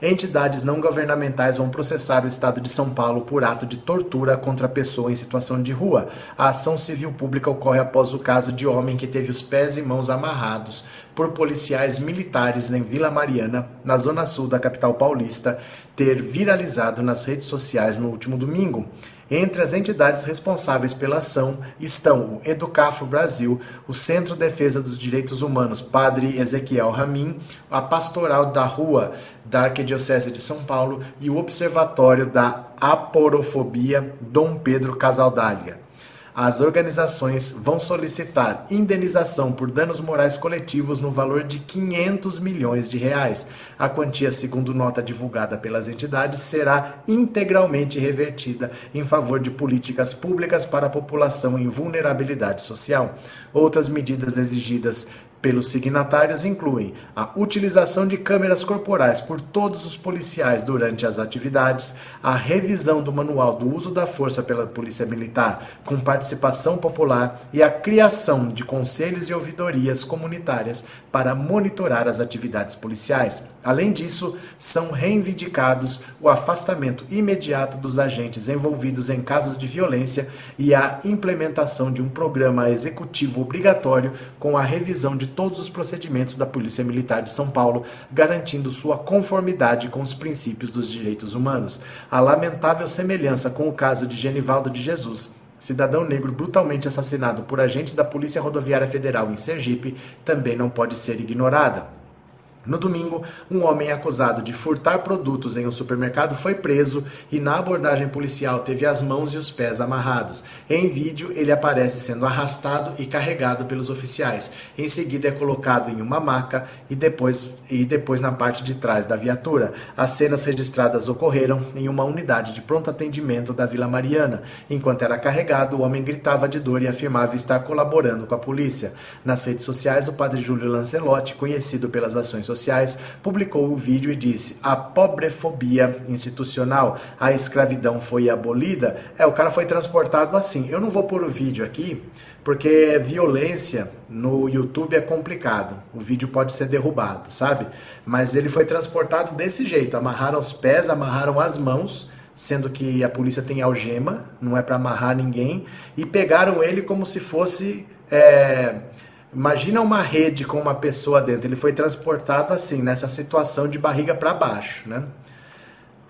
entidades não governamentais vão processar o Estado de São Paulo por ato de tortura contra pessoa em situação de rua. A ação civil pública ocorre após o caso de homem que teve os pés e mãos amarrados por policiais militares em Vila Mariana, na zona sul da capital paulista, ter viralizado nas redes sociais no último domingo. Entre as entidades responsáveis pela ação estão o Educafro Brasil, o Centro de Defesa dos Direitos Humanos Padre Ezequiel Ramin, a Pastoral da Rua da Arquidiocese de São Paulo e o Observatório da Aporofobia Dom Pedro Casaldália as organizações vão solicitar indenização por danos morais coletivos no valor de 500 milhões de reais. A quantia, segundo nota divulgada pelas entidades, será integralmente revertida em favor de políticas públicas para a população em vulnerabilidade social. Outras medidas exigidas pelos signatários incluem a utilização de câmeras corporais por todos os policiais durante as atividades, a revisão do manual do uso da força pela Polícia Militar com participação popular e a criação de conselhos e ouvidorias comunitárias para monitorar as atividades policiais. Além disso, são reivindicados o afastamento imediato dos agentes envolvidos em casos de violência e a implementação de um programa executivo obrigatório com a revisão de de todos os procedimentos da Polícia Militar de São Paulo, garantindo sua conformidade com os princípios dos direitos humanos. A lamentável semelhança com o caso de Genivaldo de Jesus, cidadão negro brutalmente assassinado por agentes da Polícia Rodoviária Federal em Sergipe, também não pode ser ignorada. No domingo, um homem acusado de furtar produtos em um supermercado foi preso e, na abordagem policial, teve as mãos e os pés amarrados. Em vídeo, ele aparece sendo arrastado e carregado pelos oficiais. Em seguida, é colocado em uma maca e depois, e depois na parte de trás da viatura. As cenas registradas ocorreram em uma unidade de pronto atendimento da Vila Mariana. Enquanto era carregado, o homem gritava de dor e afirmava estar colaborando com a polícia. Nas redes sociais, o padre Júlio Lancelotti, conhecido pelas ações sociais, sociais, publicou o vídeo e disse: a pobrefobia institucional, a escravidão foi abolida. É, o cara foi transportado assim. Eu não vou pôr o vídeo aqui, porque violência no YouTube é complicado. O vídeo pode ser derrubado, sabe? Mas ele foi transportado desse jeito: amarraram os pés, amarraram as mãos sendo que a polícia tem algema, não é para amarrar ninguém, e pegaram ele como se fosse. É, imagina uma rede com uma pessoa dentro. Ele foi transportado assim, nessa situação de barriga para baixo, né?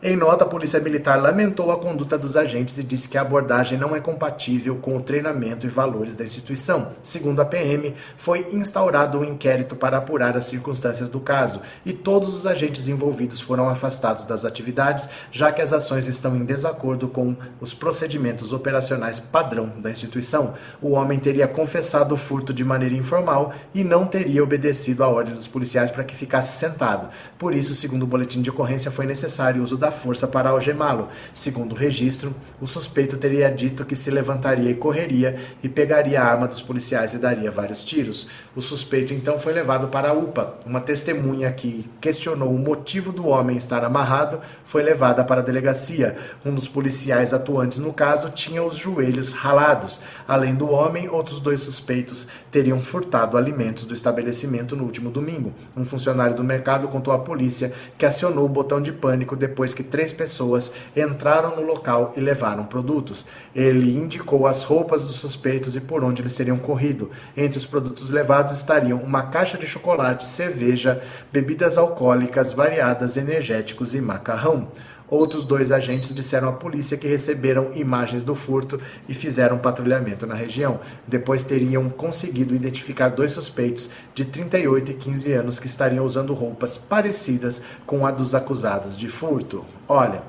Em nota, a Polícia Militar lamentou a conduta dos agentes e disse que a abordagem não é compatível com o treinamento e valores da instituição. Segundo a PM, foi instaurado um inquérito para apurar as circunstâncias do caso e todos os agentes envolvidos foram afastados das atividades, já que as ações estão em desacordo com os procedimentos operacionais padrão da instituição. O homem teria confessado o furto de maneira informal e não teria obedecido a ordem dos policiais para que ficasse sentado. Por isso, segundo o boletim de ocorrência, foi necessário o uso da força para algemá-lo. Segundo o registro, o suspeito teria dito que se levantaria e correria e pegaria a arma dos policiais e daria vários tiros. O suspeito então foi levado para a UPA. Uma testemunha que questionou o motivo do homem estar amarrado foi levada para a delegacia. Um dos policiais atuantes no caso tinha os joelhos ralados. Além do homem, outros dois suspeitos teriam furtado alimentos do estabelecimento no último domingo. Um funcionário do mercado contou à polícia que acionou o botão de pânico depois que três pessoas entraram no local e levaram produtos. Ele indicou as roupas dos suspeitos e por onde eles teriam corrido. Entre os produtos levados estariam uma caixa de chocolate, cerveja, bebidas alcoólicas variadas, energéticos e macarrão. Outros dois agentes disseram à polícia que receberam imagens do furto e fizeram patrulhamento na região. Depois teriam conseguido identificar dois suspeitos de 38 e 15 anos que estariam usando roupas parecidas com a dos acusados de furto. Olha,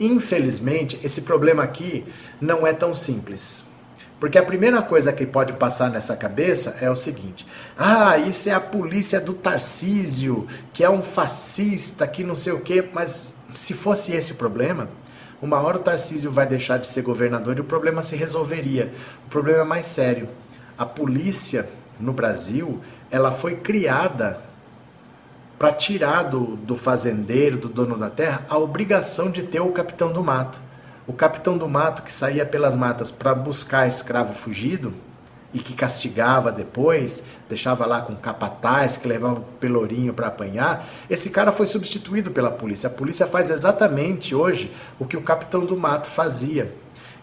infelizmente, esse problema aqui não é tão simples. Porque a primeira coisa que pode passar nessa cabeça é o seguinte: ah, isso é a polícia do Tarcísio, que é um fascista, que não sei o quê, mas se fosse esse o problema, uma hora o Tarcísio vai deixar de ser governador e o problema se resolveria. O problema é mais sério. A polícia no Brasil, ela foi criada para tirar do, do fazendeiro, do dono da terra, a obrigação de ter o capitão do mato. O capitão do mato que saía pelas matas para buscar escravo fugido, e que castigava depois, deixava lá com capataz, que levava o pelourinho para apanhar, esse cara foi substituído pela polícia. A polícia faz exatamente hoje o que o capitão do mato fazia.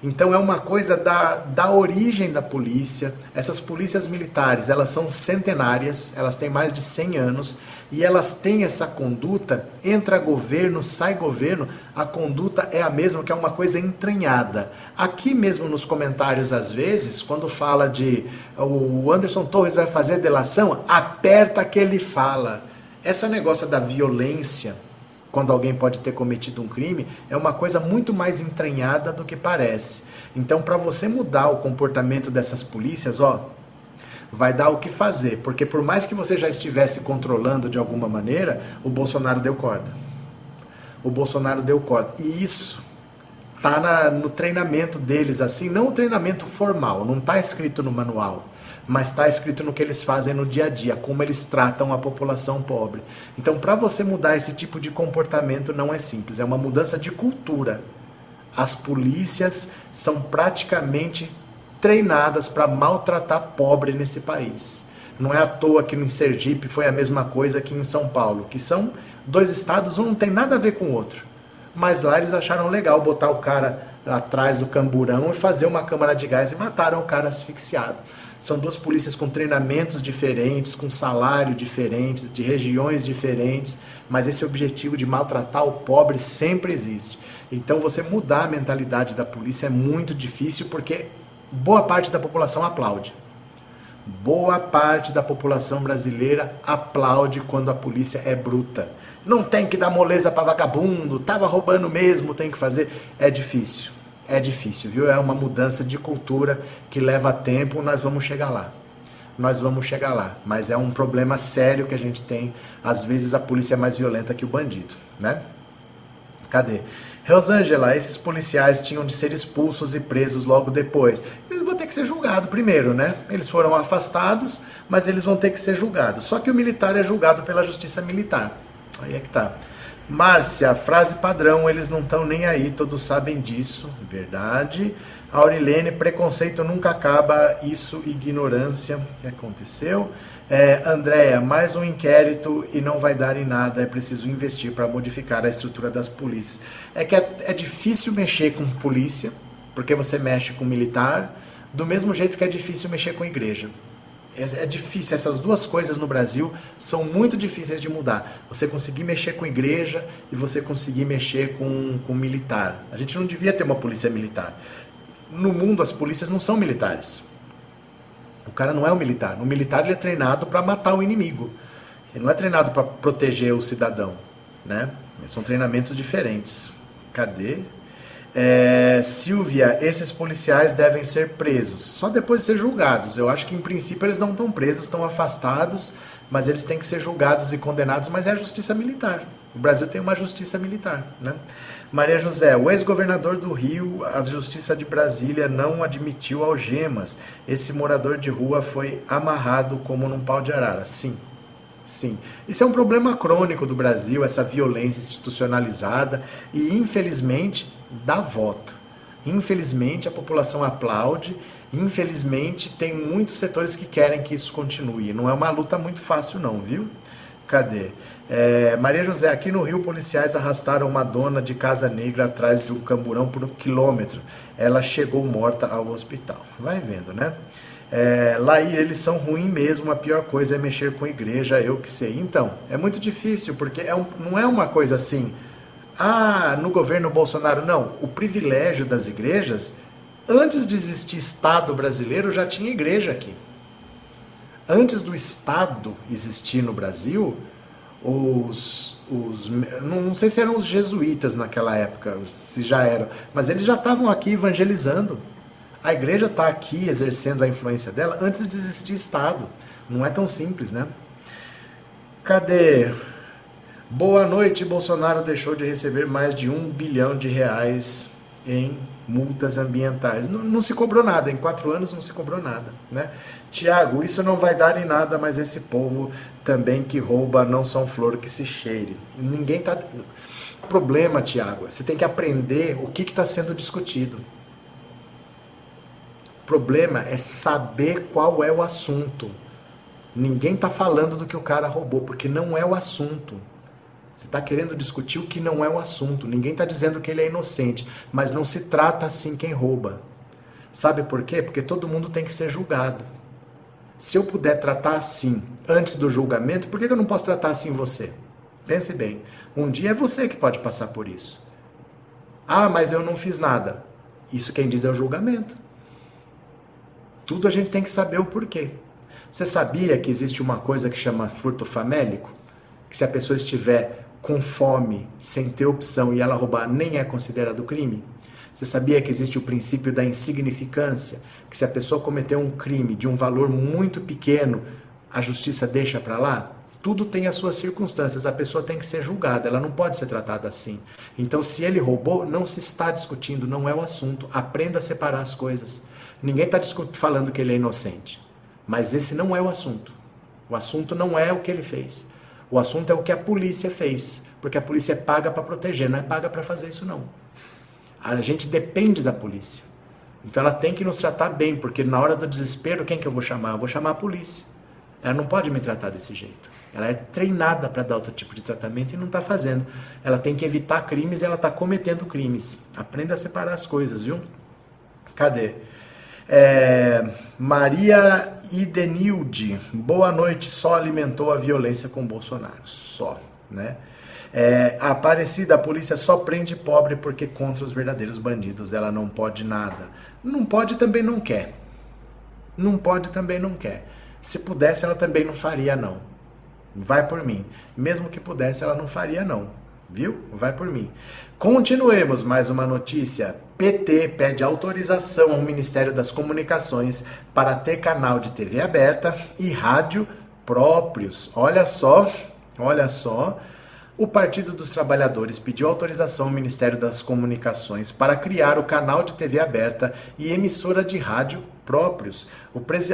Então é uma coisa da, da origem da polícia. Essas polícias militares, elas são centenárias, elas têm mais de 100 anos e elas têm essa conduta, entra governo, sai governo, a conduta é a mesma, que é uma coisa entranhada. Aqui mesmo nos comentários às vezes, quando fala de o Anderson Torres vai fazer delação, aperta que ele fala. Essa negócio da violência quando alguém pode ter cometido um crime, é uma coisa muito mais entranhada do que parece. Então, para você mudar o comportamento dessas polícias, ó, vai dar o que fazer, porque por mais que você já estivesse controlando de alguma maneira, o Bolsonaro deu corda. O Bolsonaro deu corda. E isso tá no treinamento deles assim, não o treinamento formal, não tá escrito no manual mas está escrito no que eles fazem no dia a dia, como eles tratam a população pobre. Então, para você mudar esse tipo de comportamento não é simples, é uma mudança de cultura. As polícias são praticamente treinadas para maltratar pobre nesse país. Não é à toa que no Sergipe foi a mesma coisa que em São Paulo, que são dois estados, um não tem nada a ver com o outro. Mas lá eles acharam legal botar o cara atrás do camburão e fazer uma câmara de gás e mataram o cara asfixiado. São duas polícias com treinamentos diferentes, com salário diferentes, de regiões diferentes, mas esse objetivo de maltratar o pobre sempre existe. Então você mudar a mentalidade da polícia é muito difícil porque boa parte da população aplaude. Boa parte da população brasileira aplaude quando a polícia é bruta. Não tem que dar moleza para vagabundo, tava roubando mesmo, tem que fazer. É difícil é difícil, viu? É uma mudança de cultura que leva tempo, nós vamos chegar lá. Nós vamos chegar lá, mas é um problema sério que a gente tem. Às vezes a polícia é mais violenta que o bandido, né? Cadê? Rosângela, esses policiais tinham de ser expulsos e presos logo depois. Eles vão ter que ser julgados primeiro, né? Eles foram afastados, mas eles vão ter que ser julgados. Só que o militar é julgado pela justiça militar. Aí é que tá. Márcia, frase padrão, eles não estão nem aí, todos sabem disso, verdade. Aurilene, preconceito nunca acaba, isso ignorância. Que aconteceu? É, Andréia, mais um inquérito e não vai dar em nada, é preciso investir para modificar a estrutura das polícias. É que é, é difícil mexer com polícia, porque você mexe com militar, do mesmo jeito que é difícil mexer com igreja. É, é difícil, essas duas coisas no Brasil são muito difíceis de mudar. Você conseguir mexer com igreja e você conseguir mexer com, com militar. A gente não devia ter uma polícia militar. No mundo, as polícias não são militares. O cara não é um militar. O militar ele é treinado para matar o inimigo. Ele não é treinado para proteger o cidadão, né? São treinamentos diferentes. Cadê? É, Silvia, esses policiais devem ser presos só depois de ser julgados. Eu acho que em princípio eles não estão presos, estão afastados, mas eles têm que ser julgados e condenados. Mas é a justiça militar. O Brasil tem uma justiça militar, né? Maria José, o ex-governador do Rio, a Justiça de Brasília não admitiu algemas. Esse morador de rua foi amarrado como num pau de arara. Sim, sim. Isso é um problema crônico do Brasil, essa violência institucionalizada e, infelizmente, dá voto. Infelizmente, a população aplaude. Infelizmente, tem muitos setores que querem que isso continue. Não é uma luta muito fácil, não, viu? Cadê? É, Maria José, aqui no Rio, policiais arrastaram uma dona de Casa Negra atrás de um camburão por um quilômetro. Ela chegou morta ao hospital. Vai vendo, né? É, Laí, eles são ruins mesmo, a pior coisa é mexer com igreja, eu que sei. Então, é muito difícil, porque é um, não é uma coisa assim, ah, no governo Bolsonaro, não. O privilégio das igrejas, antes de existir Estado brasileiro, já tinha igreja aqui. Antes do Estado existir no Brasil, os, os não sei se eram os jesuítas naquela época, se já eram, mas eles já estavam aqui evangelizando. A igreja está aqui exercendo a influência dela antes de existir Estado. Não é tão simples, né? Cadê? Boa noite, Bolsonaro deixou de receber mais de um bilhão de reais em multas ambientais. Não, não, se cobrou nada, em quatro anos não se cobrou nada. Né? Tiago, isso não vai dar em nada, mas esse povo também que rouba não são flor que se cheire. Ninguém tá. Problema, Tiago, você tem que aprender o que está sendo discutido. O problema é saber qual é o assunto. Ninguém está falando do que o cara roubou, porque não é o assunto. Você está querendo discutir o que não é o assunto. Ninguém está dizendo que ele é inocente, mas não se trata assim quem rouba. Sabe por quê? Porque todo mundo tem que ser julgado. Se eu puder tratar assim antes do julgamento, por que eu não posso tratar assim você? Pense bem. Um dia é você que pode passar por isso. Ah, mas eu não fiz nada. Isso quem diz é o julgamento. Tudo a gente tem que saber o porquê. Você sabia que existe uma coisa que chama furto famélico? Que se a pessoa estiver com fome, sem ter opção e ela roubar nem é considerado crime? Você sabia que existe o princípio da insignificância? Que se a pessoa cometeu um crime de um valor muito pequeno, a justiça deixa para lá? Tudo tem as suas circunstâncias, a pessoa tem que ser julgada, ela não pode ser tratada assim. Então, se ele roubou, não se está discutindo, não é o assunto. Aprenda a separar as coisas. Ninguém está falando que ele é inocente, mas esse não é o assunto. O assunto não é o que ele fez. O assunto é o que a polícia fez, porque a polícia é paga para proteger, não é paga para fazer isso não. A gente depende da polícia. Então ela tem que nos tratar bem, porque na hora do desespero, quem que eu vou chamar? Eu vou chamar a polícia. Ela não pode me tratar desse jeito. Ela é treinada para dar outro tipo de tratamento e não está fazendo. Ela tem que evitar crimes e ela está cometendo crimes. Aprenda a separar as coisas, viu? Cadê? É, Maria Idenilde, boa noite. Só alimentou a violência com Bolsonaro. Só, né? É, a Aparecida, a polícia só prende pobre porque contra os verdadeiros bandidos ela não pode nada. Não pode também não quer. Não pode também não quer. Se pudesse, ela também não faria, não. Vai por mim. Mesmo que pudesse, ela não faria, não. Viu? Vai por mim. Continuemos mais uma notícia. PT pede autorização ao Ministério das Comunicações para ter canal de TV aberta e rádio próprios. Olha só, olha só. o Partido dos Trabalhadores pediu autorização ao Ministério das Comunicações para criar o canal de TV aberta e emissora de rádio próprios.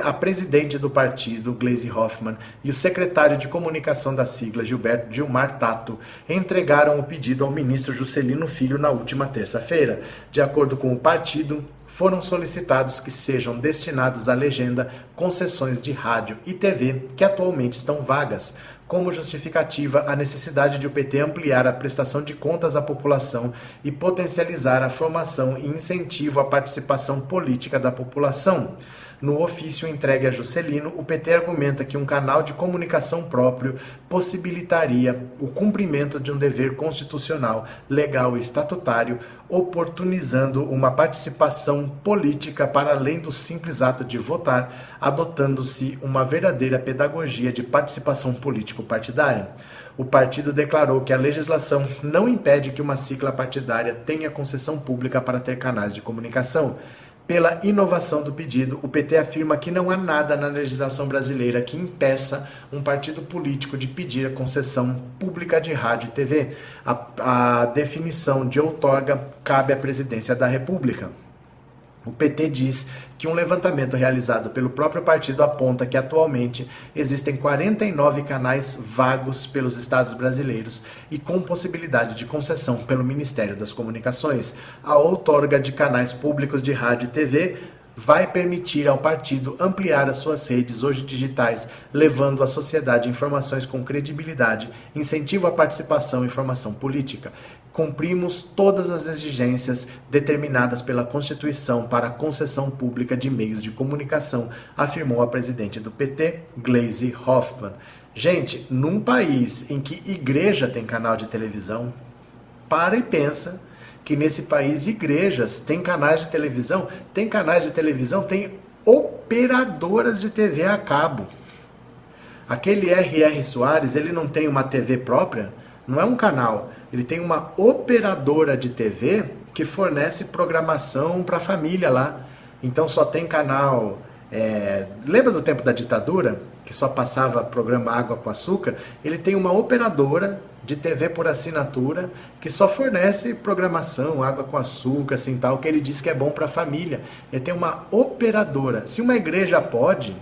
A presidente do partido, Gleisi Hoffmann, e o secretário de comunicação da sigla, Gilberto Gilmar Tato, entregaram o pedido ao ministro Juscelino Filho na última terça-feira. De acordo com o partido, foram solicitados que sejam destinados à legenda concessões de rádio e TV que atualmente estão vagas como justificativa a necessidade de o PT ampliar a prestação de contas à população e potencializar a formação e incentivo à participação política da população. No ofício entregue a Juscelino, o PT argumenta que um canal de comunicação próprio possibilitaria o cumprimento de um dever constitucional, legal e estatutário, oportunizando uma participação política para além do simples ato de votar, adotando-se uma verdadeira pedagogia de participação político-partidária. O partido declarou que a legislação não impede que uma sigla partidária tenha concessão pública para ter canais de comunicação. Pela inovação do pedido, o PT afirma que não há nada na legislação brasileira que impeça um partido político de pedir a concessão pública de rádio e TV. A, a definição de outorga cabe à presidência da República. O PT diz que um levantamento realizado pelo próprio partido aponta que atualmente existem 49 canais vagos pelos estados brasileiros e com possibilidade de concessão pelo Ministério das Comunicações. A outorga de canais públicos de rádio e TV vai permitir ao partido ampliar as suas redes hoje digitais, levando à sociedade informações com credibilidade, incentivo à participação e formação política cumprimos todas as exigências determinadas pela Constituição para a concessão pública de meios de comunicação, afirmou a presidente do PT, Gleisi Hoffmann. Gente, num país em que igreja tem canal de televisão, para e pensa que nesse país igrejas têm canais de televisão, tem canais de televisão, tem operadoras de TV a cabo. Aquele R.R. Soares, ele não tem uma TV própria, não é um canal, ele tem uma operadora de TV que fornece programação para a família lá. Então só tem canal. É... lembra do tempo da ditadura? Que só passava programa Água com Açúcar? Ele tem uma operadora de TV por assinatura que só fornece programação, água com açúcar, assim tal, que ele diz que é bom para a família. Ele tem uma operadora. Se uma igreja pode,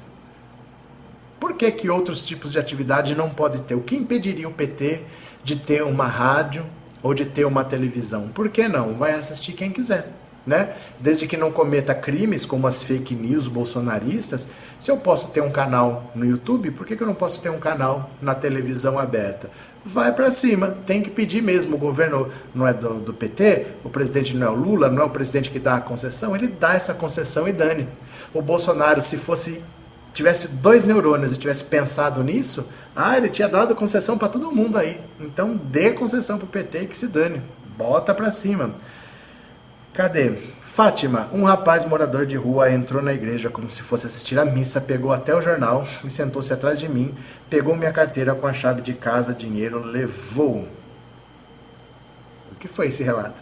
por que, que outros tipos de atividade não pode ter? O que impediria o PT de ter uma rádio ou de ter uma televisão. Por que não? Vai assistir quem quiser. Né? Desde que não cometa crimes como as fake news bolsonaristas, se eu posso ter um canal no YouTube, por que, que eu não posso ter um canal na televisão aberta? Vai para cima, tem que pedir mesmo. O governo não é do, do, PT, o presidente não é o Lula, não é o presidente que dá a concessão, ele dá essa concessão e dane. O Bolsonaro, se fosse tivesse dois neurônios e tivesse pensado nisso, ah, ele tinha dado concessão para todo mundo aí. Então dê concessão pro PT que se dane. Bota pra cima. Cadê? Fátima, um rapaz morador de rua entrou na igreja como se fosse assistir a missa, pegou até o jornal e sentou-se atrás de mim, pegou minha carteira com a chave de casa, dinheiro, levou. O que foi esse relato?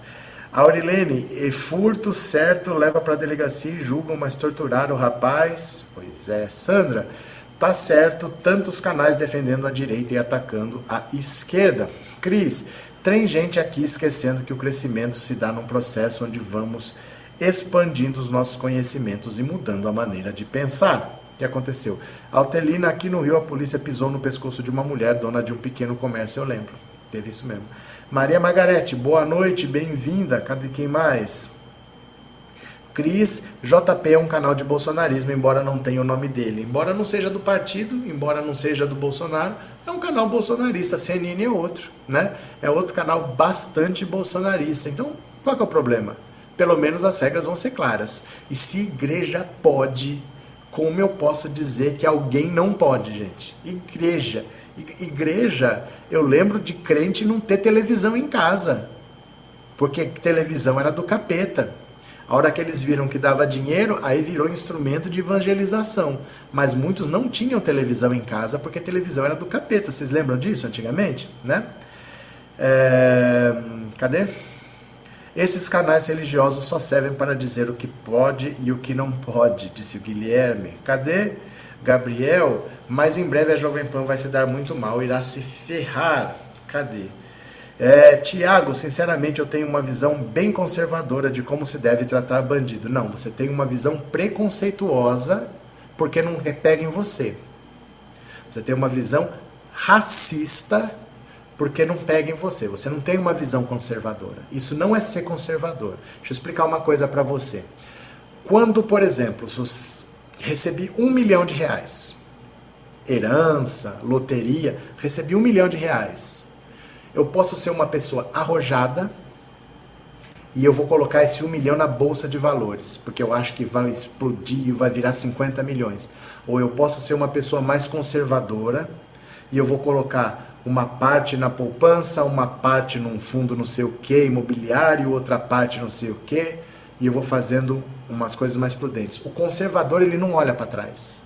Aurilene, furto certo leva para a delegacia e julgam, mas torturar o rapaz? Pois é. Sandra, tá certo, tantos canais defendendo a direita e atacando a esquerda. Cris, tem gente aqui esquecendo que o crescimento se dá num processo onde vamos expandindo os nossos conhecimentos e mudando a maneira de pensar. O que aconteceu? Altelina, aqui no Rio, a polícia pisou no pescoço de uma mulher, dona de um pequeno comércio, eu lembro. Teve isso mesmo. Maria Margarete, boa noite, bem-vinda. Cadê quem mais? Cris, JP é um canal de bolsonarismo, embora não tenha o nome dele. Embora não seja do partido, embora não seja do Bolsonaro, é um canal bolsonarista. CNN é outro, né? É outro canal bastante bolsonarista. Então, qual é o problema? Pelo menos as regras vão ser claras. E se igreja pode, como eu posso dizer que alguém não pode, gente? Igreja Igreja, eu lembro de crente não ter televisão em casa, porque televisão era do capeta. A hora que eles viram que dava dinheiro, aí virou instrumento de evangelização. Mas muitos não tinham televisão em casa porque televisão era do capeta. Vocês lembram disso antigamente? Né? É... Cadê? Esses canais religiosos só servem para dizer o que pode e o que não pode, disse o Guilherme. Cadê? Gabriel, mas em breve a Jovem Pan vai se dar muito mal, irá se ferrar. Cadê? É, Tiago, sinceramente eu tenho uma visão bem conservadora de como se deve tratar bandido. Não, você tem uma visão preconceituosa porque não pega em você. Você tem uma visão racista porque não pega em você. Você não tem uma visão conservadora. Isso não é ser conservador. Deixa eu explicar uma coisa para você. Quando, por exemplo, recebi um milhão de reais, herança, loteria, recebi um milhão de reais. Eu posso ser uma pessoa arrojada e eu vou colocar esse um milhão na bolsa de valores, porque eu acho que vai explodir e vai virar 50 milhões. Ou eu posso ser uma pessoa mais conservadora e eu vou colocar uma parte na poupança, uma parte num fundo não sei o que, imobiliário, outra parte não sei o que, e eu vou fazendo umas coisas mais prudentes. O conservador ele não olha para trás.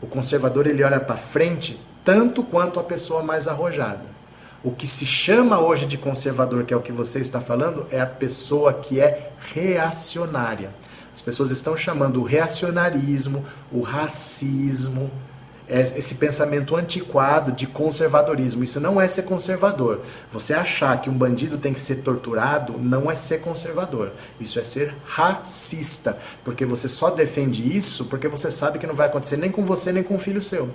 O conservador ele olha para frente tanto quanto a pessoa mais arrojada. O que se chama hoje de conservador, que é o que você está falando, é a pessoa que é reacionária. As pessoas estão chamando o reacionarismo, o racismo, é esse pensamento antiquado de conservadorismo. Isso não é ser conservador. Você achar que um bandido tem que ser torturado não é ser conservador. Isso é ser racista. Porque você só defende isso porque você sabe que não vai acontecer nem com você nem com o filho seu.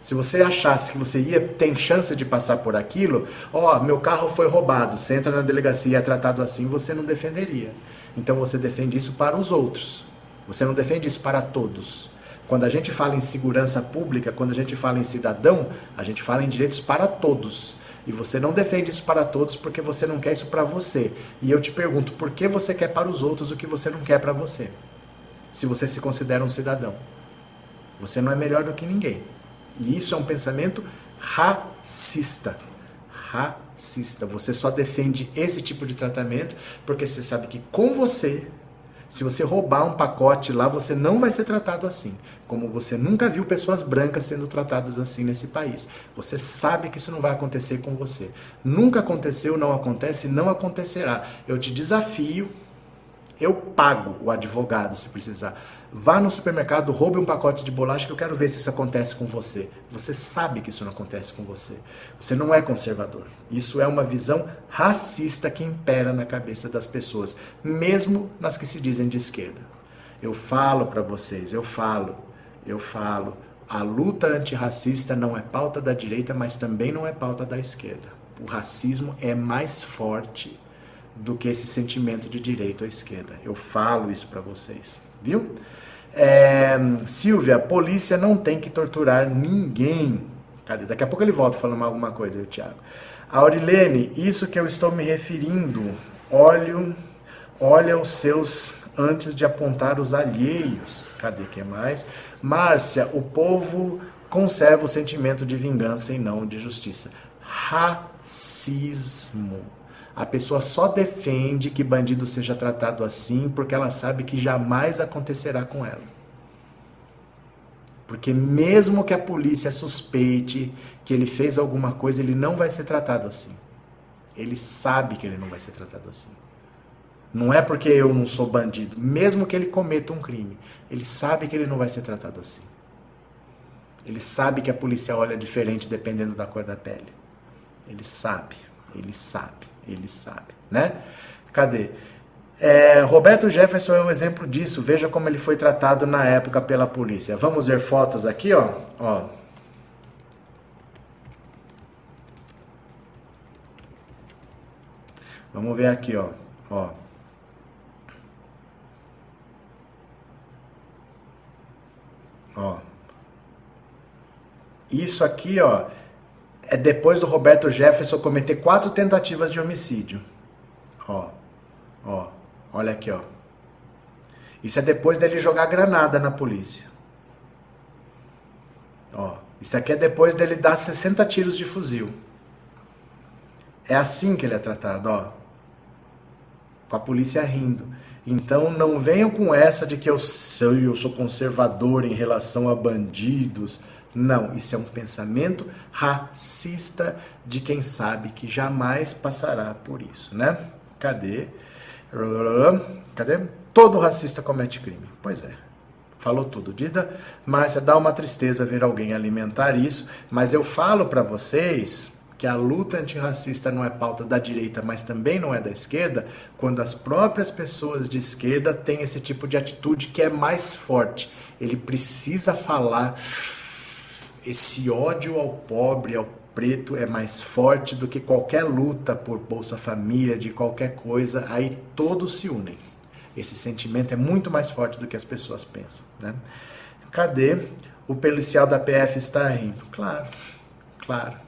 Se você achasse que você ia tem chance de passar por aquilo, ó, oh, meu carro foi roubado, você entra na delegacia e é tratado assim, você não defenderia. Então você defende isso para os outros. Você não defende isso para todos. Quando a gente fala em segurança pública, quando a gente fala em cidadão, a gente fala em direitos para todos. E você não defende isso para todos porque você não quer isso para você. E eu te pergunto, por que você quer para os outros o que você não quer para você? Se você se considera um cidadão. Você não é melhor do que ninguém. E isso é um pensamento racista. Racista. Você só defende esse tipo de tratamento porque você sabe que com você se você roubar um pacote lá, você não vai ser tratado assim. Como você nunca viu pessoas brancas sendo tratadas assim nesse país. Você sabe que isso não vai acontecer com você. Nunca aconteceu, não acontece, não acontecerá. Eu te desafio, eu pago o advogado se precisar Vá no supermercado, roube um pacote de bolacha que eu quero ver se isso acontece com você. Você sabe que isso não acontece com você. Você não é conservador. Isso é uma visão racista que impera na cabeça das pessoas, mesmo nas que se dizem de esquerda. Eu falo para vocês, eu falo, eu falo. A luta antirracista não é pauta da direita, mas também não é pauta da esquerda. O racismo é mais forte do que esse sentimento de direita ou esquerda. Eu falo isso para vocês, viu? É, Silvia, polícia não tem que torturar ninguém. Cadê? Daqui a pouco ele volta falando alguma coisa, o Thiago. Aurilene, isso que eu estou me referindo. Olho, olha os seus antes de apontar os alheios. Cadê que mais? Márcia, o povo conserva o sentimento de vingança e não de justiça. Racismo. A pessoa só defende que bandido seja tratado assim porque ela sabe que jamais acontecerá com ela. Porque mesmo que a polícia suspeite que ele fez alguma coisa, ele não vai ser tratado assim. Ele sabe que ele não vai ser tratado assim. Não é porque eu não sou bandido, mesmo que ele cometa um crime, ele sabe que ele não vai ser tratado assim. Ele sabe que a polícia olha diferente dependendo da cor da pele. Ele sabe, ele sabe ele sabe, né? Cadê? É, Roberto Jefferson é um exemplo disso. Veja como ele foi tratado na época pela polícia. Vamos ver fotos aqui, ó. ó. Vamos ver aqui, ó. ó. Ó. Isso aqui, ó, é depois do Roberto Jefferson cometer quatro tentativas de homicídio. Ó, ó, olha aqui, ó. Isso é depois dele jogar granada na polícia. Ó, isso aqui é depois dele dar 60 tiros de fuzil. É assim que ele é tratado, ó. Com a polícia rindo. Então não venham com essa de que eu sou, eu sou conservador em relação a bandidos. Não, isso é um pensamento racista de quem sabe que jamais passará por isso, né? Cadê? Cadê? Todo racista comete crime. Pois é. Falou tudo, Dida. Márcia, dá uma tristeza ver alguém alimentar isso, mas eu falo para vocês que a luta antirracista não é pauta da direita, mas também não é da esquerda, quando as próprias pessoas de esquerda têm esse tipo de atitude que é mais forte. Ele precisa falar esse ódio ao pobre, ao preto é mais forte do que qualquer luta por Bolsa Família, de qualquer coisa, aí todos se unem. Esse sentimento é muito mais forte do que as pessoas pensam. Né? Cadê? O policial da PF está rindo. Claro, claro, claro.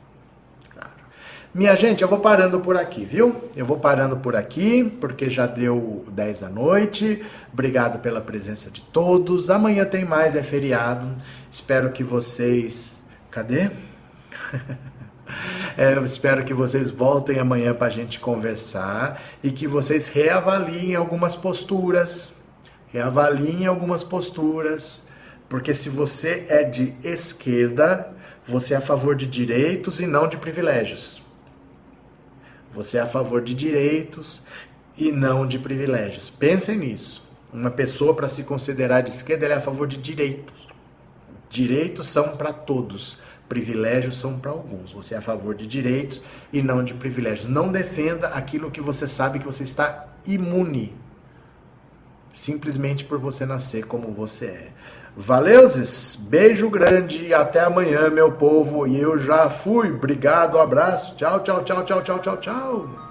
Minha gente, eu vou parando por aqui, viu? Eu vou parando por aqui, porque já deu 10 da noite. Obrigado pela presença de todos. Amanhã tem mais, é feriado. Espero que vocês. Cadê? É, eu espero que vocês voltem amanhã para a gente conversar e que vocês reavaliem algumas posturas. Reavaliem algumas posturas. Porque se você é de esquerda, você é a favor de direitos e não de privilégios. Você é a favor de direitos e não de privilégios. Pensem nisso. Uma pessoa, para se considerar de esquerda, ela é a favor de direitos. Direitos são para todos privilégios são para alguns. Você é a favor de direitos e não de privilégios. Não defenda aquilo que você sabe que você está imune. Simplesmente por você nascer como você é. Valeuses, beijo grande e até amanhã, meu povo. E eu já fui. Obrigado, abraço. Tchau, tchau, tchau, tchau, tchau, tchau, tchau.